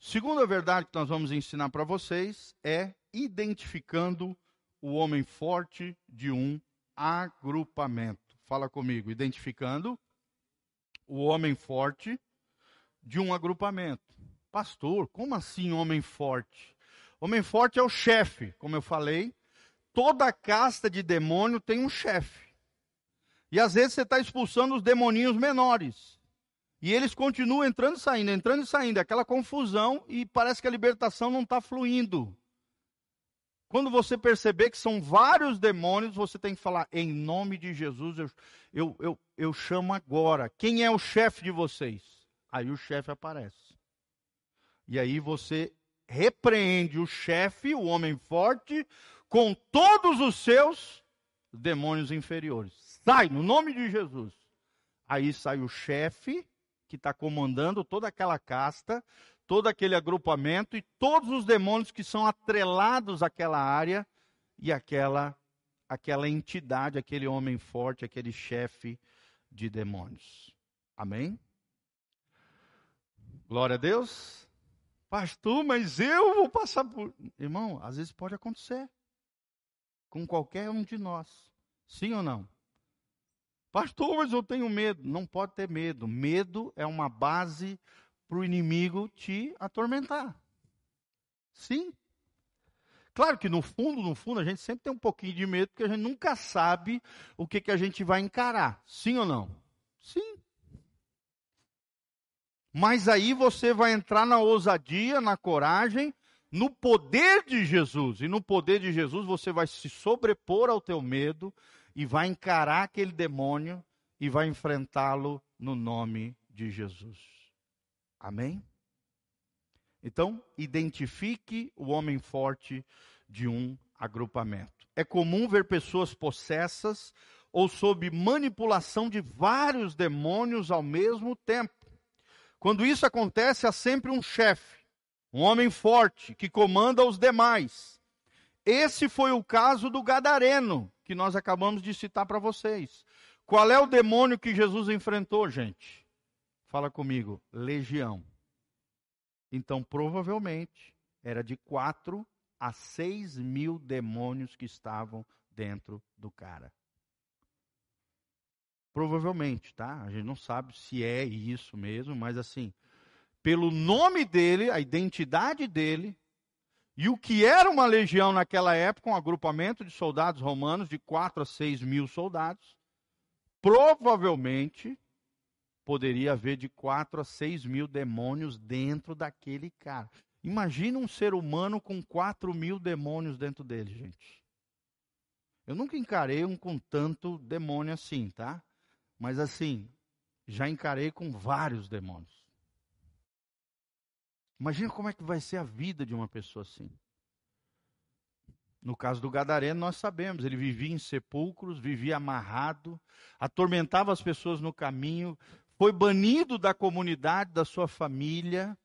Segunda verdade que nós vamos ensinar para vocês é identificando o homem forte de um agrupamento. Fala comigo, identificando o homem forte de um agrupamento. Pastor, como assim homem forte? Homem forte é o chefe, como eu falei. Toda casta de demônio tem um chefe. E às vezes você está expulsando os demoninhos menores. E eles continuam entrando e saindo, entrando e saindo, aquela confusão e parece que a libertação não está fluindo. Quando você perceber que são vários demônios, você tem que falar, em nome de Jesus, eu, eu, eu, eu chamo agora. Quem é o chefe de vocês? Aí o chefe aparece. E aí você repreende o chefe, o homem forte, com todos os seus demônios inferiores. Sai, no nome de Jesus. Aí sai o chefe que está comandando toda aquela casta, todo aquele agrupamento e todos os demônios que são atrelados àquela área e aquela aquela entidade, aquele homem forte, aquele chefe de demônios. Amém? Glória a Deus. Pastor, mas eu vou passar por. Irmão, às vezes pode acontecer. Com qualquer um de nós. Sim ou não? Pastor, mas eu tenho medo. Não pode ter medo. Medo é uma base para o inimigo te atormentar. Sim. Claro que no fundo, no fundo, a gente sempre tem um pouquinho de medo, porque a gente nunca sabe o que, que a gente vai encarar. Sim ou não? Sim. Mas aí você vai entrar na ousadia, na coragem, no poder de Jesus. E no poder de Jesus você vai se sobrepor ao teu medo, e vai encarar aquele demônio e vai enfrentá-lo no nome de Jesus. Amém? Então, identifique o homem forte de um agrupamento. É comum ver pessoas possessas ou sob manipulação de vários demônios ao mesmo tempo. Quando isso acontece, há sempre um chefe, um homem forte que comanda os demais. Esse foi o caso do Gadareno, que nós acabamos de citar para vocês. Qual é o demônio que Jesus enfrentou, gente? Fala comigo, legião. Então, provavelmente, era de quatro a seis mil demônios que estavam dentro do cara. Provavelmente, tá? A gente não sabe se é isso mesmo, mas assim, pelo nome dele, a identidade dele, e o que era uma legião naquela época, um agrupamento de soldados romanos de 4 a 6 mil soldados, provavelmente poderia haver de 4 a 6 mil demônios dentro daquele cara. Imagina um ser humano com 4 mil demônios dentro dele, gente. Eu nunca encarei um com tanto demônio assim, tá? Mas assim, já encarei com vários demônios. Imagina como é que vai ser a vida de uma pessoa assim. No caso do Gadareno, nós sabemos, ele vivia em sepulcros, vivia amarrado, atormentava as pessoas no caminho, foi banido da comunidade, da sua família,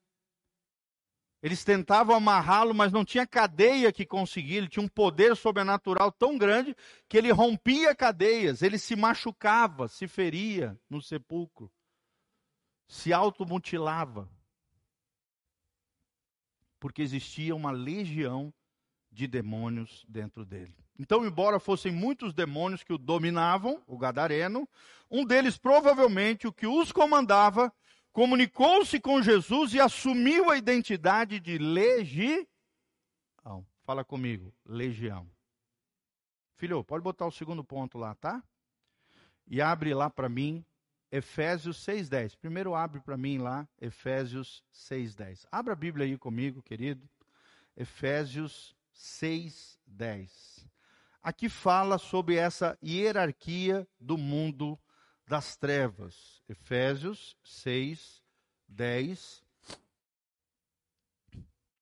Eles tentavam amarrá-lo, mas não tinha cadeia que conseguia. Ele tinha um poder sobrenatural tão grande que ele rompia cadeias, ele se machucava, se feria no sepulcro, se automutilava. Porque existia uma legião de demônios dentro dele. Então, embora fossem muitos demônios que o dominavam, o gadareno, um deles provavelmente o que os comandava comunicou-se com Jesus e assumiu a identidade de legião. Fala comigo, legião. Filho, pode botar o segundo ponto lá, tá? E abre lá para mim Efésios 6:10. Primeiro abre para mim lá Efésios 6:10. Abra a Bíblia aí comigo, querido. Efésios 6:10. Aqui fala sobre essa hierarquia do mundo das trevas. Efésios 6, 10.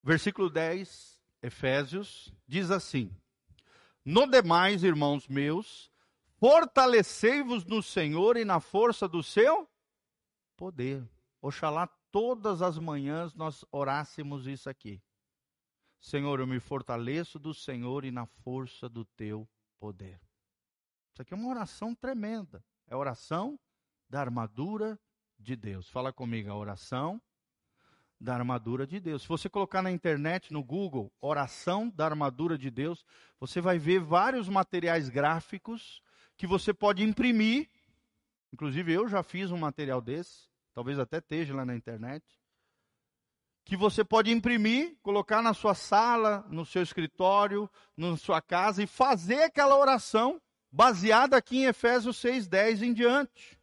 Versículo 10, Efésios, diz assim: No demais, irmãos meus, fortalecei-vos no Senhor e na força do seu poder. Oxalá todas as manhãs nós orássemos isso aqui. Senhor, eu me fortaleço do Senhor e na força do teu poder. Isso aqui é uma oração tremenda. É a oração da armadura de Deus. Fala comigo, a oração da armadura de Deus. Se você colocar na internet, no Google, oração da armadura de Deus, você vai ver vários materiais gráficos que você pode imprimir. Inclusive, eu já fiz um material desse, talvez até esteja lá na internet. Que você pode imprimir, colocar na sua sala, no seu escritório, na sua casa e fazer aquela oração baseada aqui em Efésios 6, 10 em diante.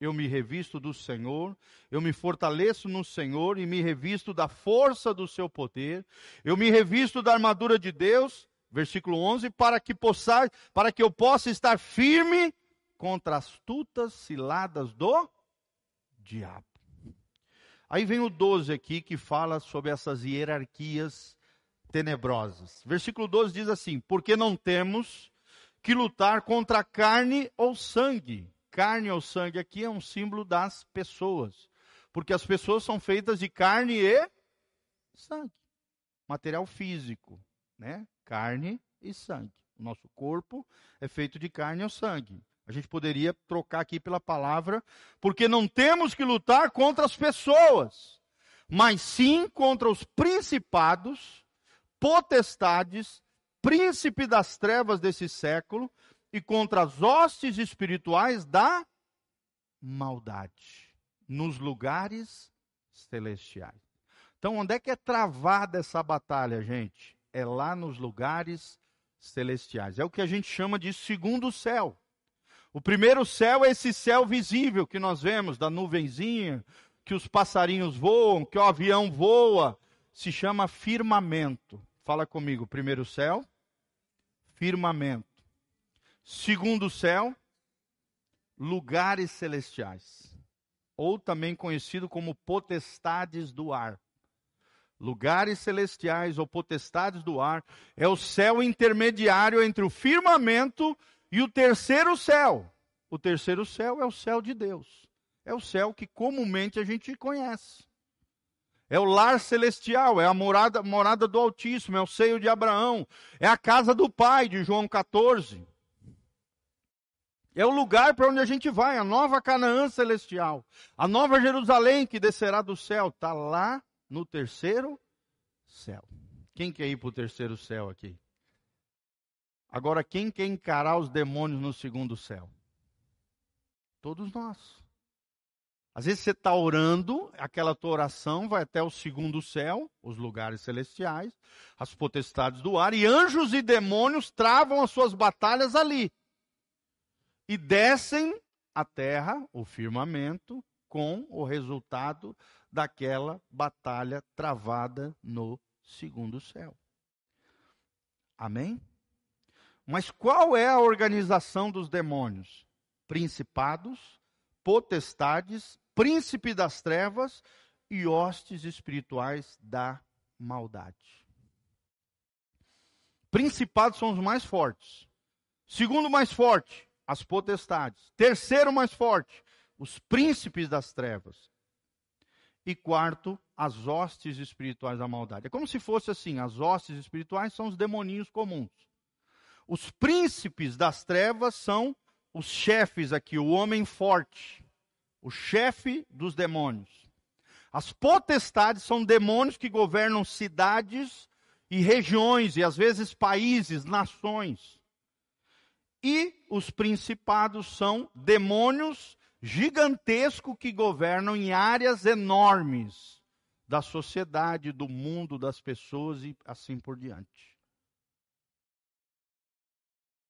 Eu me revisto do Senhor, eu me fortaleço no Senhor e me revisto da força do seu poder. Eu me revisto da armadura de Deus, versículo 11, para que possa, para que eu possa estar firme contra as tutas ciladas do diabo. Aí vem o 12 aqui que fala sobre essas hierarquias tenebrosas. Versículo 12 diz assim: Porque não temos que lutar contra carne ou sangue. Carne ou sangue aqui é um símbolo das pessoas, porque as pessoas são feitas de carne e sangue, material físico, né? Carne e sangue. O nosso corpo é feito de carne ou sangue. A gente poderia trocar aqui pela palavra, porque não temos que lutar contra as pessoas, mas sim contra os principados, potestades príncipe das trevas desse século e contra as hostes espirituais da maldade nos lugares celestiais. Então, onde é que é travada essa batalha, gente? É lá nos lugares celestiais. É o que a gente chama de segundo céu. O primeiro céu é esse céu visível que nós vemos, da nuvenzinha, que os passarinhos voam, que o avião voa. Se chama firmamento. Fala comigo, primeiro céu firmamento. Segundo céu, lugares celestiais, ou também conhecido como potestades do ar. Lugares celestiais ou potestades do ar é o céu intermediário entre o firmamento e o terceiro céu. O terceiro céu é o céu de Deus. É o céu que comumente a gente conhece. É o lar celestial, é a morada, morada do Altíssimo, é o seio de Abraão, é a casa do Pai, de João 14. É o lugar para onde a gente vai, a nova Canaã celestial, a nova Jerusalém que descerá do céu, está lá no terceiro céu. Quem quer ir para o terceiro céu aqui? Agora, quem quer encarar os demônios no segundo céu? Todos nós. Às vezes você está orando, aquela tua oração vai até o segundo céu, os lugares celestiais, as potestades do ar, e anjos e demônios travam as suas batalhas ali. E descem à terra, o firmamento, com o resultado daquela batalha travada no segundo céu. Amém? Mas qual é a organização dos demônios? Principados, potestades príncipe das trevas e hostes espirituais da maldade. Principados são os mais fortes. Segundo mais forte, as potestades. Terceiro mais forte, os príncipes das trevas. E quarto, as hostes espirituais da maldade. É como se fosse assim: as hostes espirituais são os demoninhos comuns. Os príncipes das trevas são os chefes aqui, o homem forte, o chefe dos demônios. As potestades são demônios que governam cidades e regiões, e às vezes países, nações. E os principados são demônios gigantescos que governam em áreas enormes da sociedade, do mundo, das pessoas e assim por diante.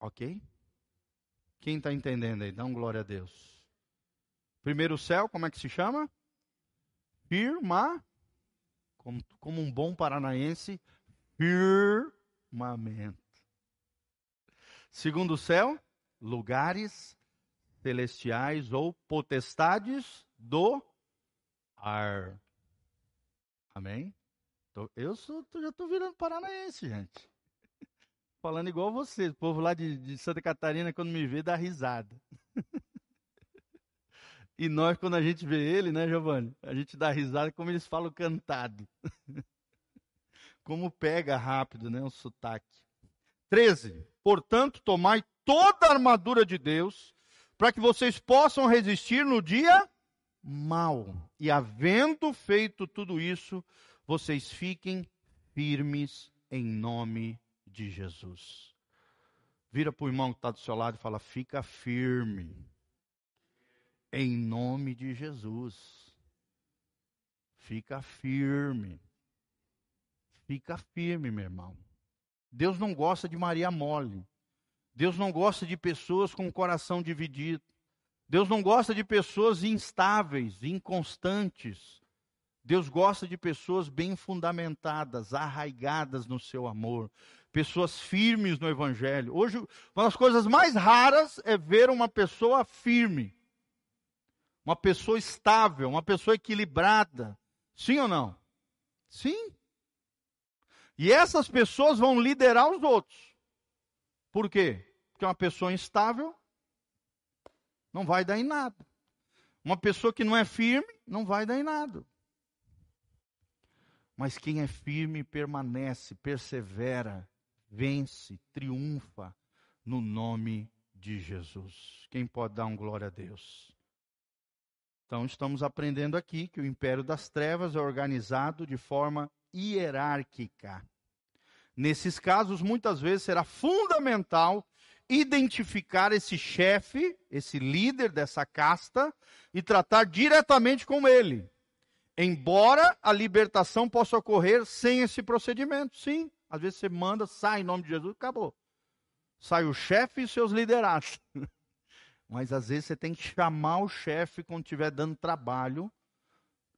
Ok? Quem está entendendo aí? Dá um glória a Deus. Primeiro céu, como é que se chama? Firma. Como, como um bom paranaense, firmamento. Segundo céu, lugares celestiais ou potestades do ar. Amém? Eu sou, já estou virando paranaense, gente. Falando igual você. O povo lá de, de Santa Catarina, quando me vê, dá risada. e nós, quando a gente vê ele, né, Giovanni? A gente dá risada como eles falam cantado. como pega rápido, né, o sotaque. 13. Portanto, tomai toda a armadura de Deus, para que vocês possam resistir no dia mal. E havendo feito tudo isso, vocês fiquem firmes em nome de Jesus. Vira para o irmão que está do seu lado e fala: fica firme. Em nome de Jesus. Fica firme. Fica firme, meu irmão. Deus não gosta de Maria mole. Deus não gosta de pessoas com o coração dividido. Deus não gosta de pessoas instáveis, inconstantes. Deus gosta de pessoas bem fundamentadas, arraigadas no seu amor, pessoas firmes no Evangelho. Hoje, uma das coisas mais raras é ver uma pessoa firme, uma pessoa estável, uma pessoa equilibrada. Sim ou não? Sim. E essas pessoas vão liderar os outros. Por quê? Porque uma pessoa instável não vai dar em nada. Uma pessoa que não é firme não vai dar em nada. Mas quem é firme permanece, persevera, vence, triunfa no nome de Jesus. Quem pode dar um glória a Deus? Então, estamos aprendendo aqui que o império das trevas é organizado de forma hierárquica. Nesses casos, muitas vezes será fundamental identificar esse chefe, esse líder dessa casta e tratar diretamente com ele. Embora a libertação possa ocorrer sem esse procedimento, sim. Às vezes você manda, sai em nome de Jesus, acabou. Sai o chefe e seus liderados. Mas às vezes você tem que chamar o chefe quando estiver dando trabalho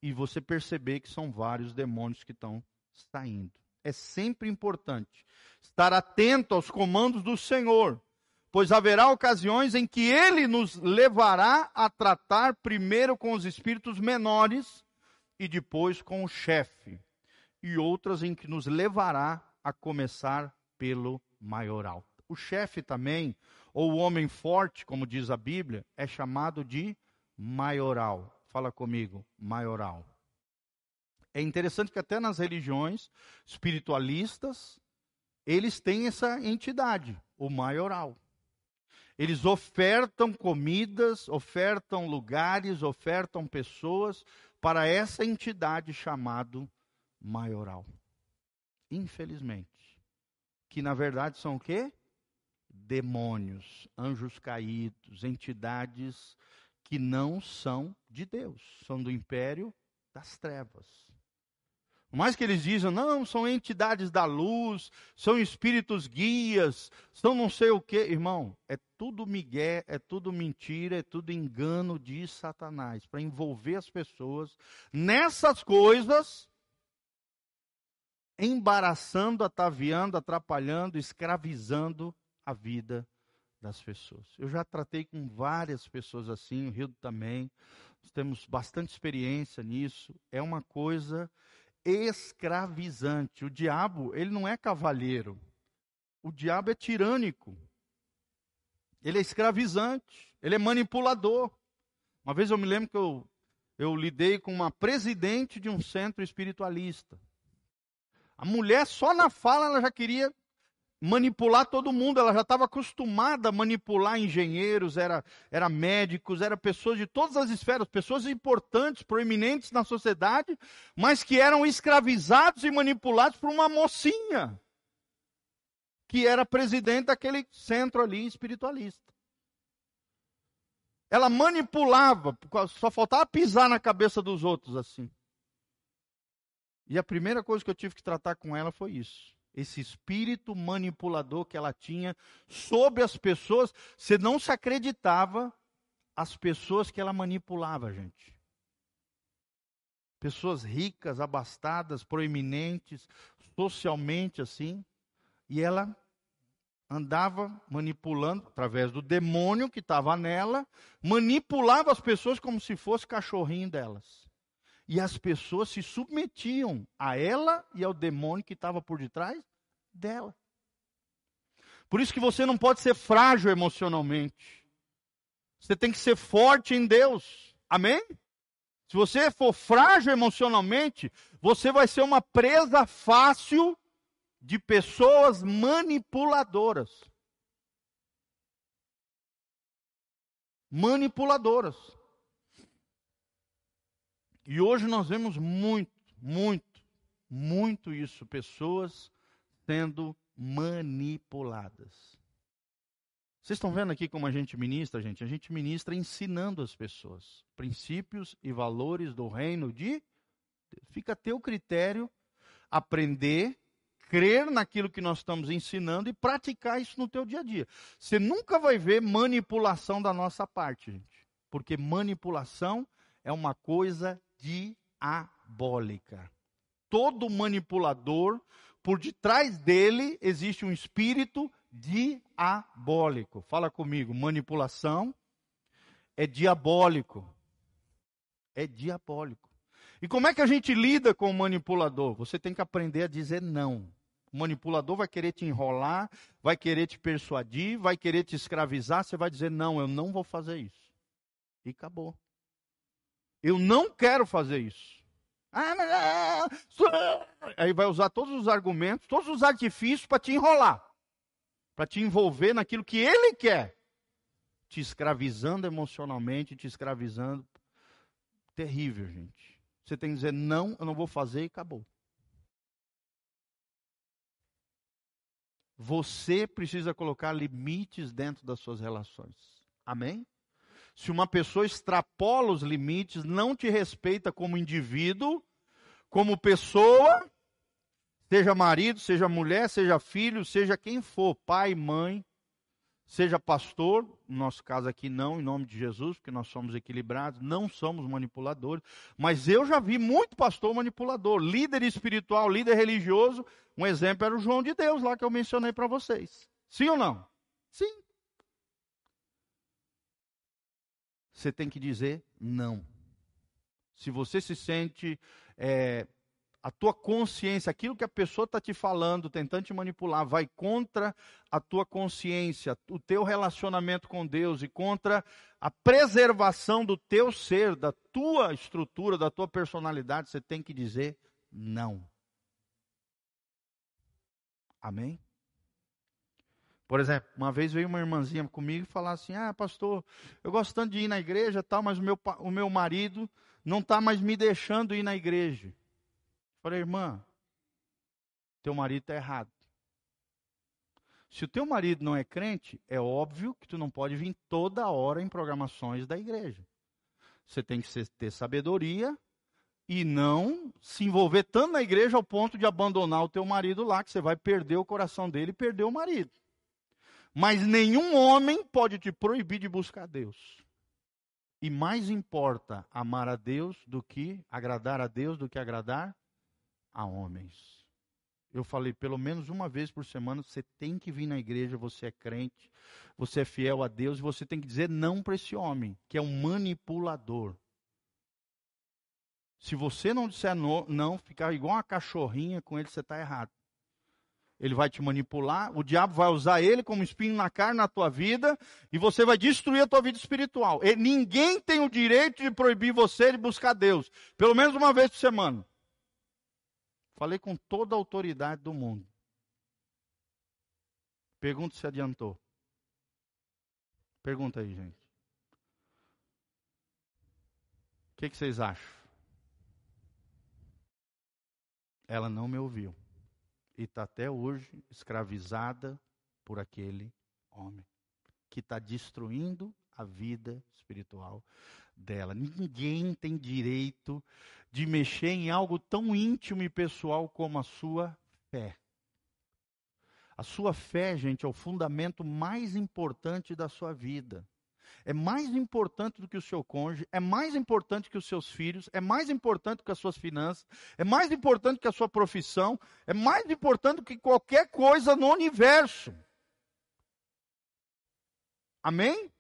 e você perceber que são vários demônios que estão saindo. É sempre importante estar atento aos comandos do Senhor, pois haverá ocasiões em que ele nos levará a tratar primeiro com os espíritos menores e depois com o chefe, e outras em que nos levará a começar pelo maioral. O chefe também, ou o homem forte, como diz a Bíblia, é chamado de maioral. Fala comigo, maioral. É interessante que até nas religiões espiritualistas, eles têm essa entidade, o maioral. Eles ofertam comidas, ofertam lugares, ofertam pessoas para essa entidade chamado maioral. Infelizmente, que na verdade são o quê? Demônios, anjos caídos, entidades que não são de Deus, são do império das trevas. Mais que eles dizem, não, são entidades da luz, são espíritos guias, são não sei o que, irmão, é tudo migué, é tudo mentira, é tudo engano de Satanás, para envolver as pessoas nessas coisas, embaraçando, ataviando, atrapalhando, escravizando a vida das pessoas. Eu já tratei com várias pessoas assim, o Rio também, nós temos bastante experiência nisso, é uma coisa escravizante. O diabo, ele não é cavalheiro. O diabo é tirânico. Ele é escravizante. Ele é manipulador. Uma vez eu me lembro que eu, eu lidei com uma presidente de um centro espiritualista. A mulher, só na fala, ela já queria manipular todo mundo, ela já estava acostumada a manipular engenheiros, era, era médicos, era pessoas de todas as esferas, pessoas importantes, proeminentes na sociedade, mas que eram escravizados e manipulados por uma mocinha, que era presidente daquele centro ali espiritualista. Ela manipulava, só faltava pisar na cabeça dos outros assim. E a primeira coisa que eu tive que tratar com ela foi isso esse espírito manipulador que ela tinha sobre as pessoas. Você não se acreditava as pessoas que ela manipulava, gente. Pessoas ricas, abastadas, proeminentes, socialmente assim. E ela andava manipulando, através do demônio que estava nela, manipulava as pessoas como se fosse cachorrinho delas. E as pessoas se submetiam a ela e ao demônio que estava por detrás dela. Por isso que você não pode ser frágil emocionalmente. Você tem que ser forte em Deus. Amém? Se você for frágil emocionalmente, você vai ser uma presa fácil de pessoas manipuladoras. Manipuladoras. E hoje nós vemos muito, muito, muito isso. Pessoas sendo manipuladas. Vocês estão vendo aqui como a gente ministra, gente? A gente ministra ensinando as pessoas princípios e valores do reino de. Fica a teu critério aprender, crer naquilo que nós estamos ensinando e praticar isso no teu dia a dia. Você nunca vai ver manipulação da nossa parte, gente. Porque manipulação é uma coisa diabólica. Todo manipulador, por detrás dele existe um espírito diabólico. Fala comigo, manipulação é diabólico. É diabólico. E como é que a gente lida com o manipulador? Você tem que aprender a dizer não. O manipulador vai querer te enrolar, vai querer te persuadir, vai querer te escravizar. Você vai dizer: não, eu não vou fazer isso. E acabou. Eu não quero fazer isso. Ah, ah, Aí vai usar todos os argumentos, todos os artifícios para te enrolar, para te envolver naquilo que ele quer, te escravizando emocionalmente, te escravizando. Terrível, gente. Você tem que dizer: não, eu não vou fazer e acabou. Você precisa colocar limites dentro das suas relações. Amém? Se uma pessoa extrapola os limites, não te respeita como indivíduo, como pessoa, seja marido, seja mulher, seja filho, seja quem for, pai, mãe, seja pastor, no nosso caso aqui não, em nome de Jesus, porque nós somos equilibrados, não somos manipuladores, mas eu já vi muito pastor manipulador, líder espiritual, líder religioso, um exemplo era o João de Deus lá que eu mencionei para vocês. Sim ou não? Sim. Você tem que dizer não. Se você se sente, é, a tua consciência, aquilo que a pessoa está te falando, tentando te manipular, vai contra a tua consciência, o teu relacionamento com Deus e contra a preservação do teu ser, da tua estrutura, da tua personalidade, você tem que dizer não. Amém? Por exemplo, uma vez veio uma irmãzinha comigo e falou assim: Ah, pastor, eu gosto tanto de ir na igreja tal, mas o meu, o meu marido não está mais me deixando ir na igreja. Eu falei, irmã, teu marido está errado. Se o teu marido não é crente, é óbvio que tu não pode vir toda hora em programações da igreja. Você tem que ter sabedoria e não se envolver tanto na igreja ao ponto de abandonar o teu marido lá, que você vai perder o coração dele e perder o marido. Mas nenhum homem pode te proibir de buscar Deus. E mais importa amar a Deus do que agradar a Deus do que agradar a homens. Eu falei pelo menos uma vez por semana, você tem que vir na igreja, você é crente, você é fiel a Deus, e você tem que dizer não para esse homem, que é um manipulador. Se você não disser não, não ficar igual uma cachorrinha com ele, você está errado. Ele vai te manipular, o diabo vai usar ele como espinho na carne na tua vida e você vai destruir a tua vida espiritual. E ninguém tem o direito de proibir você de buscar Deus, pelo menos uma vez por semana. Falei com toda a autoridade do mundo. Pergunta se adiantou. Pergunta aí, gente. O que, que vocês acham? Ela não me ouviu e está até hoje escravizada por aquele homem que está destruindo a vida espiritual dela. Ninguém tem direito de mexer em algo tão íntimo e pessoal como a sua fé. A sua fé, gente, é o fundamento mais importante da sua vida é mais importante do que o seu cônjuge, é mais importante que os seus filhos, é mais importante que as suas finanças, é mais importante que a sua profissão, é mais importante que qualquer coisa no universo. Amém?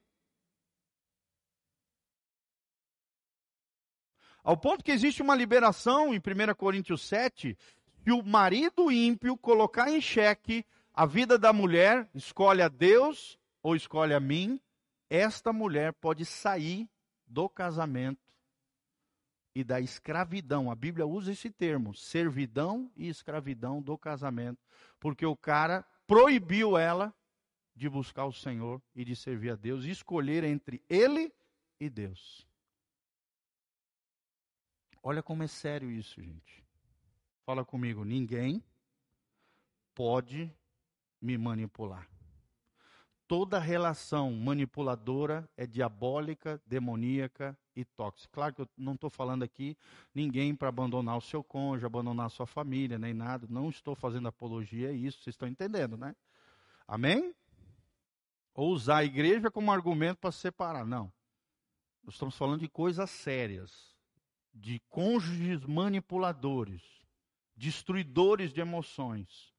Ao ponto que existe uma liberação em 1 Coríntios 7, que o marido ímpio colocar em xeque a vida da mulher, escolhe a Deus ou escolhe a mim, esta mulher pode sair do casamento e da escravidão. A Bíblia usa esse termo, servidão e escravidão do casamento, porque o cara proibiu ela de buscar o Senhor e de servir a Deus e escolher entre ele e Deus. Olha como é sério isso, gente. Fala comigo, ninguém pode me manipular toda relação manipuladora é diabólica, demoníaca e tóxica. Claro que eu não estou falando aqui ninguém para abandonar o seu cônjuge, abandonar a sua família, nem nada. Não estou fazendo apologia a isso, vocês estão entendendo, né? Amém? Ou usar a igreja como argumento para separar. Não. Nós estamos falando de coisas sérias, de cônjuges manipuladores, destruidores de emoções,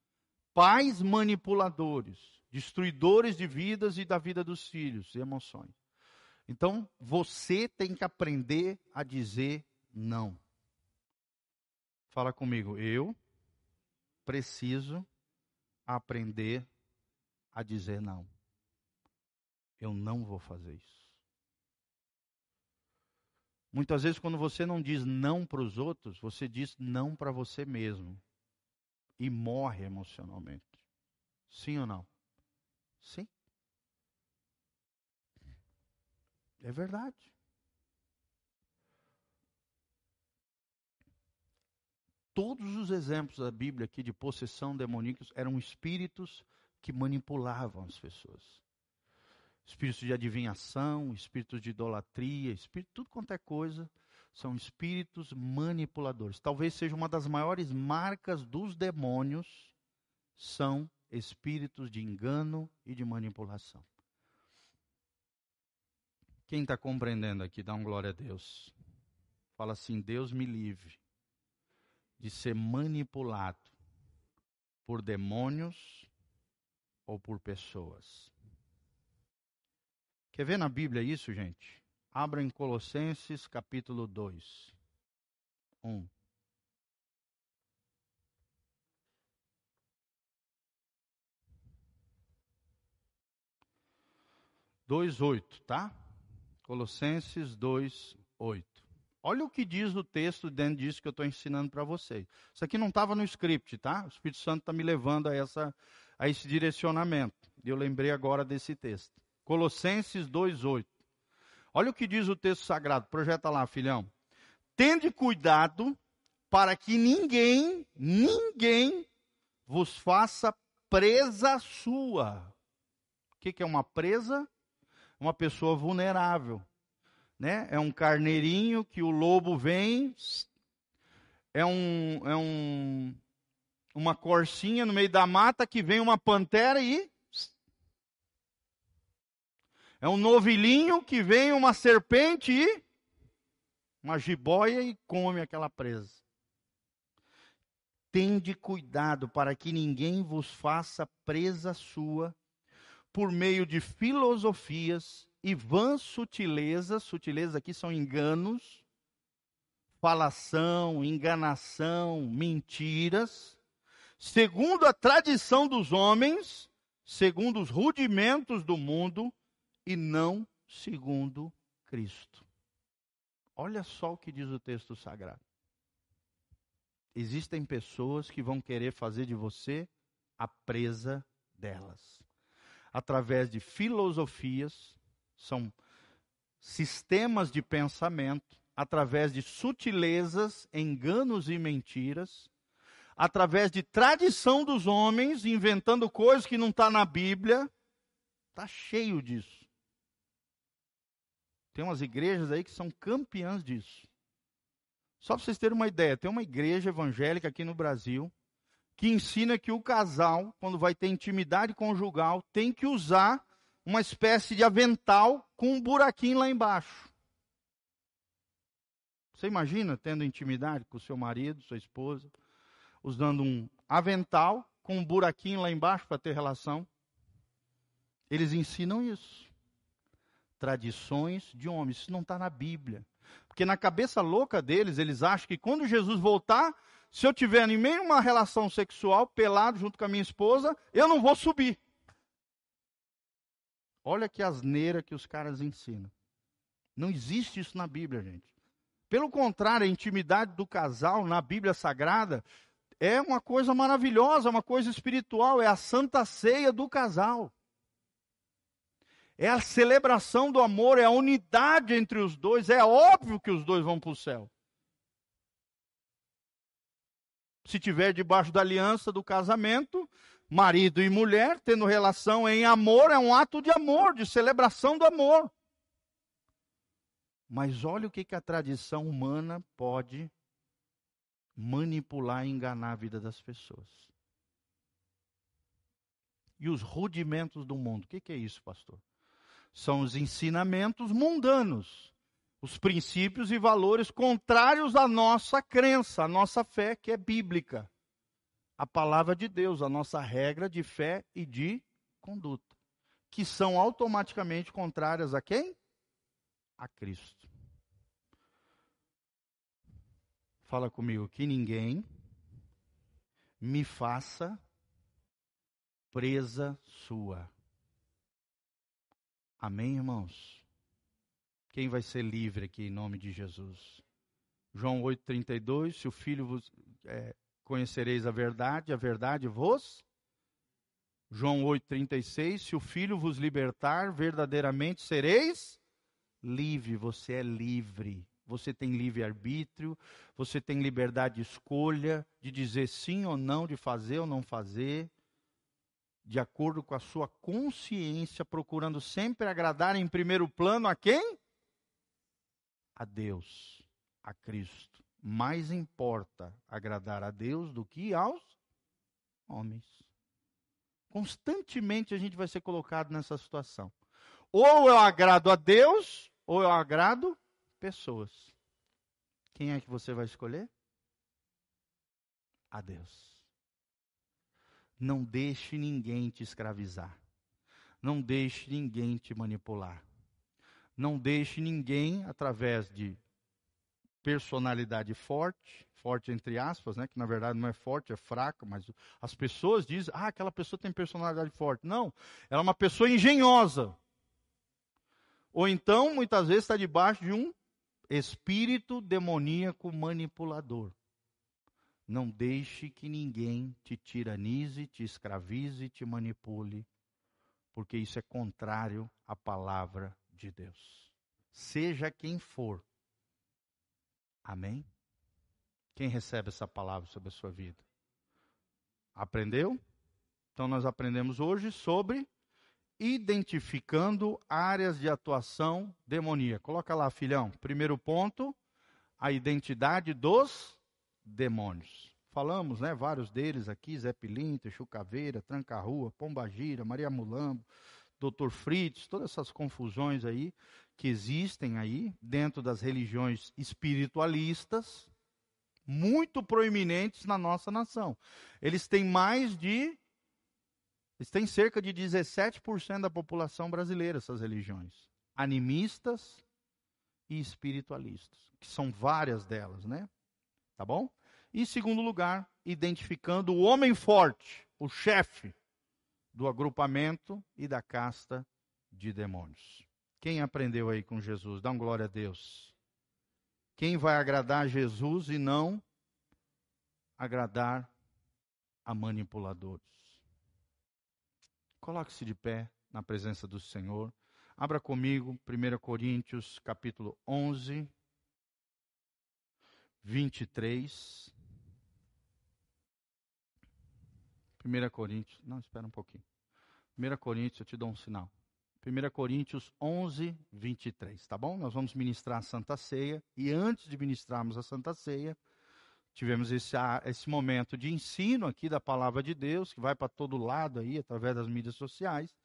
pais manipuladores destruidores de vidas e da vida dos filhos e emoções. Então, você tem que aprender a dizer não. Fala comigo, eu preciso aprender a dizer não. Eu não vou fazer isso. Muitas vezes, quando você não diz não para os outros, você diz não para você mesmo. E morre emocionalmente. Sim ou não? Sim. É verdade. Todos os exemplos da Bíblia aqui de possessão demoníaca eram espíritos que manipulavam as pessoas. Espíritos de adivinhação, espíritos de idolatria, espírito, tudo quanto é coisa, são espíritos manipuladores. Talvez seja uma das maiores marcas dos demônios, são espíritos de engano e de manipulação. Quem está compreendendo aqui, dá um glória a Deus. Fala assim: Deus me livre de ser manipulado por demônios ou por pessoas. Quer ver na Bíblia isso, gente? Abra em Colossenses capítulo 2. 1. 2:8, tá? Colossenses 2:8. Olha o que diz o texto dentro disso que eu estou ensinando para vocês. Isso aqui não estava no script, tá? O Espírito Santo está me levando a, essa, a esse direcionamento. Eu lembrei agora desse texto. Colossenses 2:8. Olha o que diz o texto sagrado. Projeta lá, filhão. Tende cuidado para que ninguém, ninguém vos faça presa sua. O que é uma presa? Uma pessoa vulnerável. Né? É um carneirinho que o lobo vem, é um, é um uma corcinha no meio da mata que vem uma pantera e é um novilhinho que vem uma serpente e uma jiboia e come aquela presa. Tende cuidado para que ninguém vos faça presa sua por meio de filosofias e vãs sutilezas, sutilezas aqui são enganos, falação, enganação, mentiras, segundo a tradição dos homens, segundo os rudimentos do mundo e não segundo Cristo. Olha só o que diz o texto sagrado. Existem pessoas que vão querer fazer de você a presa delas. Através de filosofias, são sistemas de pensamento, através de sutilezas, enganos e mentiras, através de tradição dos homens, inventando coisas que não está na Bíblia. Está cheio disso. Tem umas igrejas aí que são campeãs disso. Só para vocês terem uma ideia, tem uma igreja evangélica aqui no Brasil que ensina que o casal, quando vai ter intimidade conjugal, tem que usar uma espécie de avental com um buraquinho lá embaixo. Você imagina tendo intimidade com seu marido, sua esposa, usando um avental com um buraquinho lá embaixo para ter relação? Eles ensinam isso tradições de homens. Isso não está na Bíblia. Porque na cabeça louca deles, eles acham que quando Jesus voltar, se eu tiver em meio a uma relação sexual, pelado junto com a minha esposa, eu não vou subir. Olha que asneira que os caras ensinam. Não existe isso na Bíblia, gente. Pelo contrário, a intimidade do casal na Bíblia Sagrada é uma coisa maravilhosa, uma coisa espiritual, é a santa ceia do casal. É a celebração do amor, é a unidade entre os dois. É óbvio que os dois vão para o céu. Se tiver debaixo da aliança do casamento, marido e mulher tendo relação em amor, é um ato de amor, de celebração do amor. Mas olha o que, que a tradição humana pode manipular e enganar a vida das pessoas. E os rudimentos do mundo. O que, que é isso, pastor? São os ensinamentos mundanos, os princípios e valores contrários à nossa crença, à nossa fé, que é bíblica. A palavra de Deus, a nossa regra de fé e de conduta, que são automaticamente contrárias a quem? A Cristo. Fala comigo, que ninguém me faça presa sua. Amém, irmãos? Quem vai ser livre aqui em nome de Jesus? João 8,32: Se o Filho vos. É, conhecereis a verdade, a verdade vos. João 8,36: Se o Filho vos libertar, verdadeiramente sereis livre. Você é livre. Você tem livre-arbítrio, você tem liberdade de escolha, de dizer sim ou não, de fazer ou não fazer de acordo com a sua consciência, procurando sempre agradar em primeiro plano a quem? A Deus, a Cristo. Mais importa agradar a Deus do que aos homens. Constantemente a gente vai ser colocado nessa situação. Ou eu agrado a Deus, ou eu agrado pessoas. Quem é que você vai escolher? A Deus. Não deixe ninguém te escravizar. Não deixe ninguém te manipular. Não deixe ninguém, através de personalidade forte, forte entre aspas, né, que na verdade não é forte, é fraca, mas as pessoas dizem, ah, aquela pessoa tem personalidade forte. Não, ela é uma pessoa engenhosa. Ou então, muitas vezes, está debaixo de um espírito demoníaco manipulador. Não deixe que ninguém te tiranize, te escravize, te manipule, porque isso é contrário à palavra de Deus. Seja quem for. Amém? Quem recebe essa palavra sobre a sua vida? Aprendeu? Então nós aprendemos hoje sobre identificando áreas de atuação demoníaca. Coloca lá, filhão. Primeiro ponto, a identidade dos demônios. Falamos, né, vários deles aqui, Zé Pilinto, Chucaveira, Tranca-Rua, Pombagira, Maria Mulambo, Dr. Fritz, todas essas confusões aí que existem aí dentro das religiões espiritualistas, muito proeminentes na nossa nação. Eles têm mais de eles têm cerca de 17% da população brasileira essas religiões, animistas e espiritualistas, que são várias delas, né? Tá bom? E, segundo lugar, identificando o homem forte, o chefe do agrupamento e da casta de demônios. Quem aprendeu aí com Jesus? Dá um glória a Deus. Quem vai agradar Jesus e não agradar a manipuladores? Coloque-se de pé na presença do Senhor. Abra comigo 1 Coríntios, capítulo 11, 23. 1 Coríntios, não, espera um pouquinho. 1 Coríntios, eu te dou um sinal. 1 Coríntios 11, 23, tá bom? Nós vamos ministrar a Santa Ceia e antes de ministrarmos a Santa Ceia, tivemos esse, esse momento de ensino aqui da palavra de Deus, que vai para todo lado aí, através das mídias sociais,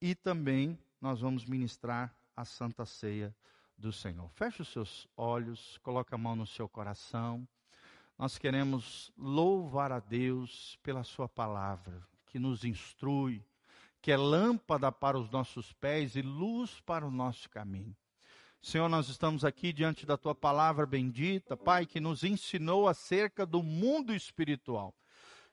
e também nós vamos ministrar a Santa Ceia do Senhor. Feche os seus olhos, coloque a mão no seu coração. Nós queremos louvar a Deus pela Sua palavra, que nos instrui, que é lâmpada para os nossos pés e luz para o nosso caminho. Senhor, nós estamos aqui diante da Tua palavra bendita, Pai, que nos ensinou acerca do mundo espiritual.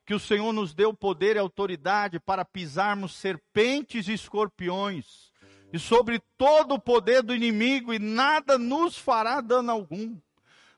Que o Senhor nos deu poder e autoridade para pisarmos serpentes e escorpiões, e sobre todo o poder do inimigo, e nada nos fará dano algum.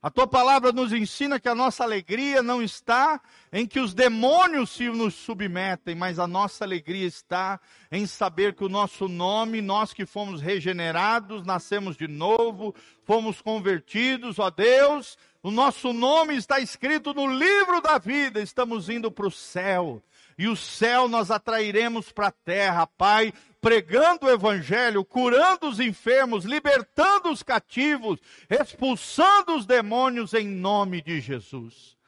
A tua palavra nos ensina que a nossa alegria não está em que os demônios se nos submetem, mas a nossa alegria está em saber que o nosso nome, nós que fomos regenerados, nascemos de novo, fomos convertidos, ó Deus, o nosso nome está escrito no livro da vida, estamos indo para o céu. E o céu nós atrairemos para a terra, Pai, pregando o evangelho, curando os enfermos, libertando os cativos, expulsando os demônios em nome de Jesus.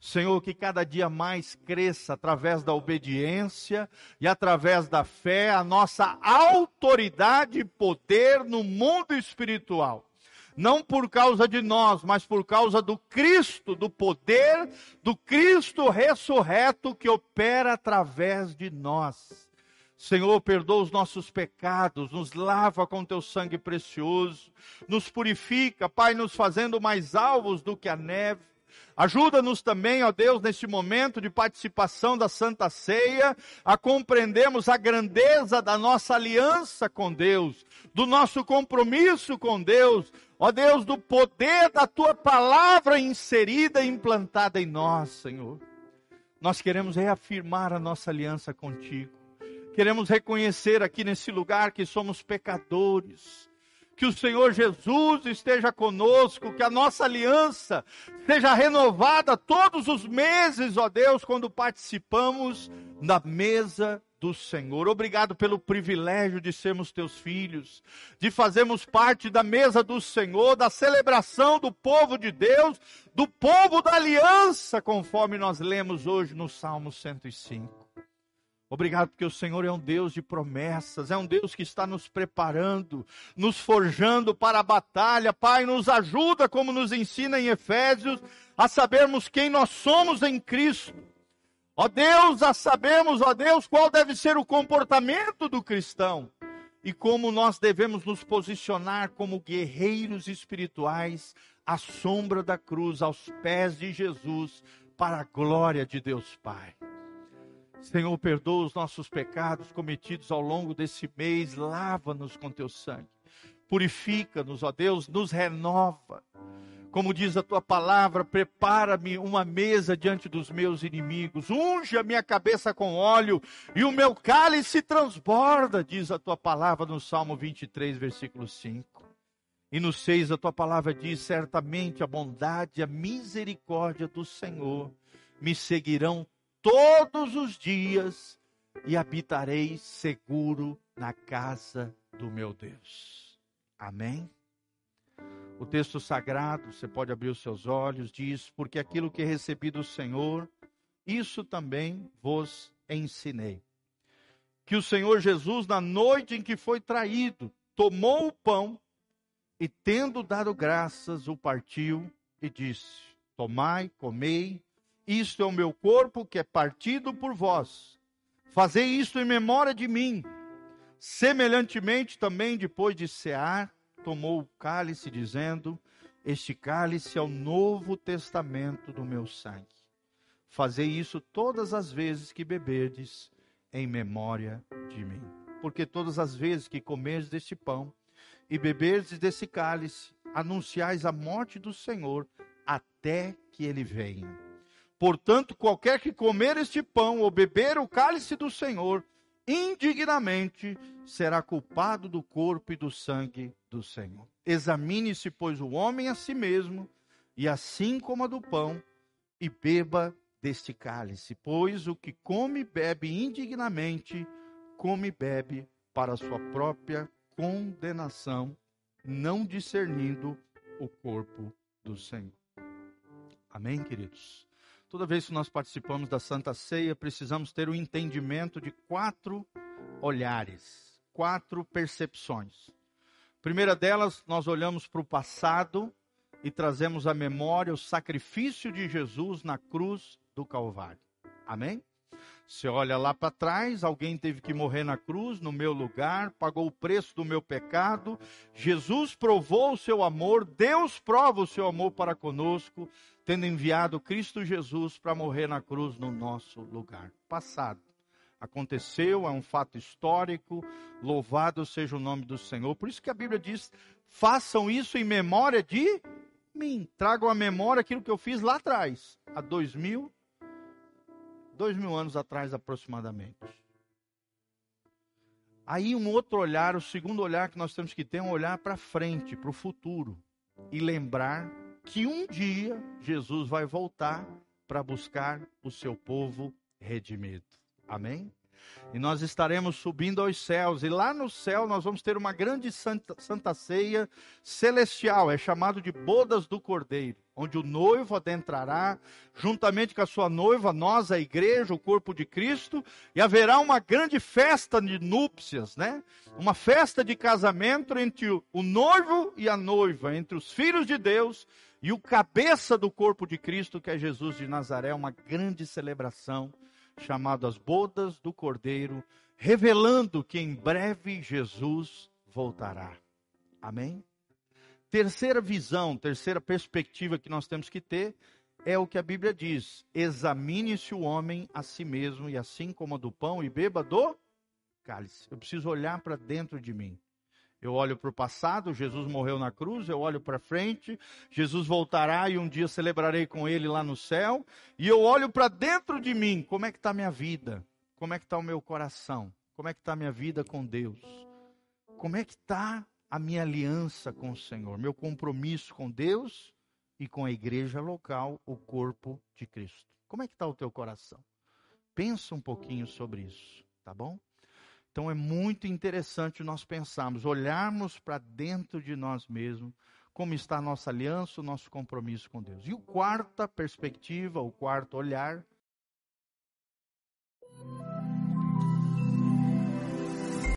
Senhor, que cada dia mais cresça através da obediência e através da fé a nossa autoridade e poder no mundo espiritual. Não por causa de nós, mas por causa do Cristo, do poder do Cristo ressurreto que opera através de nós. Senhor, perdoa os nossos pecados, nos lava com teu sangue precioso, nos purifica, Pai, nos fazendo mais alvos do que a neve. Ajuda-nos também, ó Deus, neste momento de participação da Santa Ceia, a compreendermos a grandeza da nossa aliança com Deus, do nosso compromisso com Deus, ó Deus, do poder da tua palavra inserida e implantada em nós, Senhor. Nós queremos reafirmar a nossa aliança contigo. Queremos reconhecer aqui nesse lugar que somos pecadores. Que o Senhor Jesus esteja conosco, que a nossa aliança seja renovada todos os meses, ó Deus, quando participamos da mesa do Senhor. Obrigado pelo privilégio de sermos teus filhos, de fazermos parte da mesa do Senhor, da celebração do povo de Deus, do povo da aliança, conforme nós lemos hoje no Salmo 105. Obrigado porque o Senhor é um Deus de promessas, é um Deus que está nos preparando, nos forjando para a batalha. Pai, nos ajuda, como nos ensina em Efésios, a sabermos quem nós somos em Cristo. Ó Deus, a sabermos, ó Deus, qual deve ser o comportamento do cristão e como nós devemos nos posicionar como guerreiros espirituais à sombra da cruz, aos pés de Jesus, para a glória de Deus Pai. Senhor, perdoa os nossos pecados cometidos ao longo desse mês, lava-nos com teu sangue, purifica-nos, ó Deus, nos renova. Como diz a tua palavra, prepara-me uma mesa diante dos meus inimigos, unge a minha cabeça com óleo e o meu cálice transborda, diz a tua palavra no Salmo 23, versículo 5. E no 6 a tua palavra diz: certamente a bondade e a misericórdia do Senhor me seguirão todos os dias e habitarei seguro na casa do meu Deus. Amém? O texto sagrado, você pode abrir os seus olhos, diz: Porque aquilo que recebi do Senhor, isso também vos ensinei. Que o Senhor Jesus, na noite em que foi traído, tomou o pão e, tendo dado graças, o partiu e disse: Tomai, comei, isto é o meu corpo que é partido por vós. Fazei isto em memória de mim. Semelhantemente, também depois de cear, tomou o cálice, dizendo: Este cálice é o novo testamento do meu sangue. Fazei isso todas as vezes que beberdes, em memória de mim. Porque todas as vezes que comerdes deste pão e beberdes desse cálice, anunciais a morte do Senhor até que ele venha. Portanto, qualquer que comer este pão ou beber o cálice do Senhor, indignamente será culpado do corpo e do sangue do Senhor. Examine-se, pois, o homem a si mesmo, e assim como a do pão, e beba deste cálice, pois o que come e bebe indignamente, come e bebe para sua própria condenação, não discernindo o corpo do Senhor. Amém, queridos? Toda vez que nós participamos da Santa Ceia, precisamos ter o entendimento de quatro olhares, quatro percepções. primeira delas, nós olhamos para o passado e trazemos à memória o sacrifício de Jesus na cruz do Calvário. Amém? Você olha lá para trás, alguém teve que morrer na cruz, no meu lugar, pagou o preço do meu pecado. Jesus provou o seu amor, Deus prova o seu amor para conosco, tendo enviado Cristo Jesus para morrer na cruz no nosso lugar. Passado. Aconteceu, é um fato histórico, louvado seja o nome do Senhor. Por isso que a Bíblia diz: façam isso em memória de mim. Tragam à memória aquilo que eu fiz lá atrás, há dois mil dois mil anos atrás aproximadamente. Aí um outro olhar, o segundo olhar que nós temos que ter é um olhar para frente, para o futuro. E lembrar que um dia Jesus vai voltar para buscar o seu povo redimido. Amém? E nós estaremos subindo aos céus. E lá no céu nós vamos ter uma grande santa, santa ceia celestial. É chamado de bodas do Cordeiro. Onde o noivo adentrará, juntamente com a sua noiva, nós, a igreja, o corpo de Cristo, e haverá uma grande festa de núpcias, né? Uma festa de casamento entre o noivo e a noiva, entre os filhos de Deus e o cabeça do corpo de Cristo, que é Jesus de Nazaré, uma grande celebração chamado As Bodas do Cordeiro, revelando que em breve Jesus voltará. Amém? Terceira visão, terceira perspectiva que nós temos que ter é o que a Bíblia diz: examine-se o homem a si mesmo, e assim como do pão, e beba do cálice. Eu preciso olhar para dentro de mim. Eu olho para o passado, Jesus morreu na cruz, eu olho para frente, Jesus voltará e um dia celebrarei com ele lá no céu, e eu olho para dentro de mim, como é que está a minha vida? Como é que está o meu coração? Como é que está a minha vida com Deus? Como é que está a minha aliança com o Senhor? Meu compromisso com Deus e com a igreja local, o corpo de Cristo. Como é que está o teu coração? Pensa um pouquinho sobre isso, tá bom? Então é muito interessante nós pensarmos, olharmos para dentro de nós mesmos, como está a nossa aliança, o nosso compromisso com Deus. E o quarta perspectiva, o quarto olhar,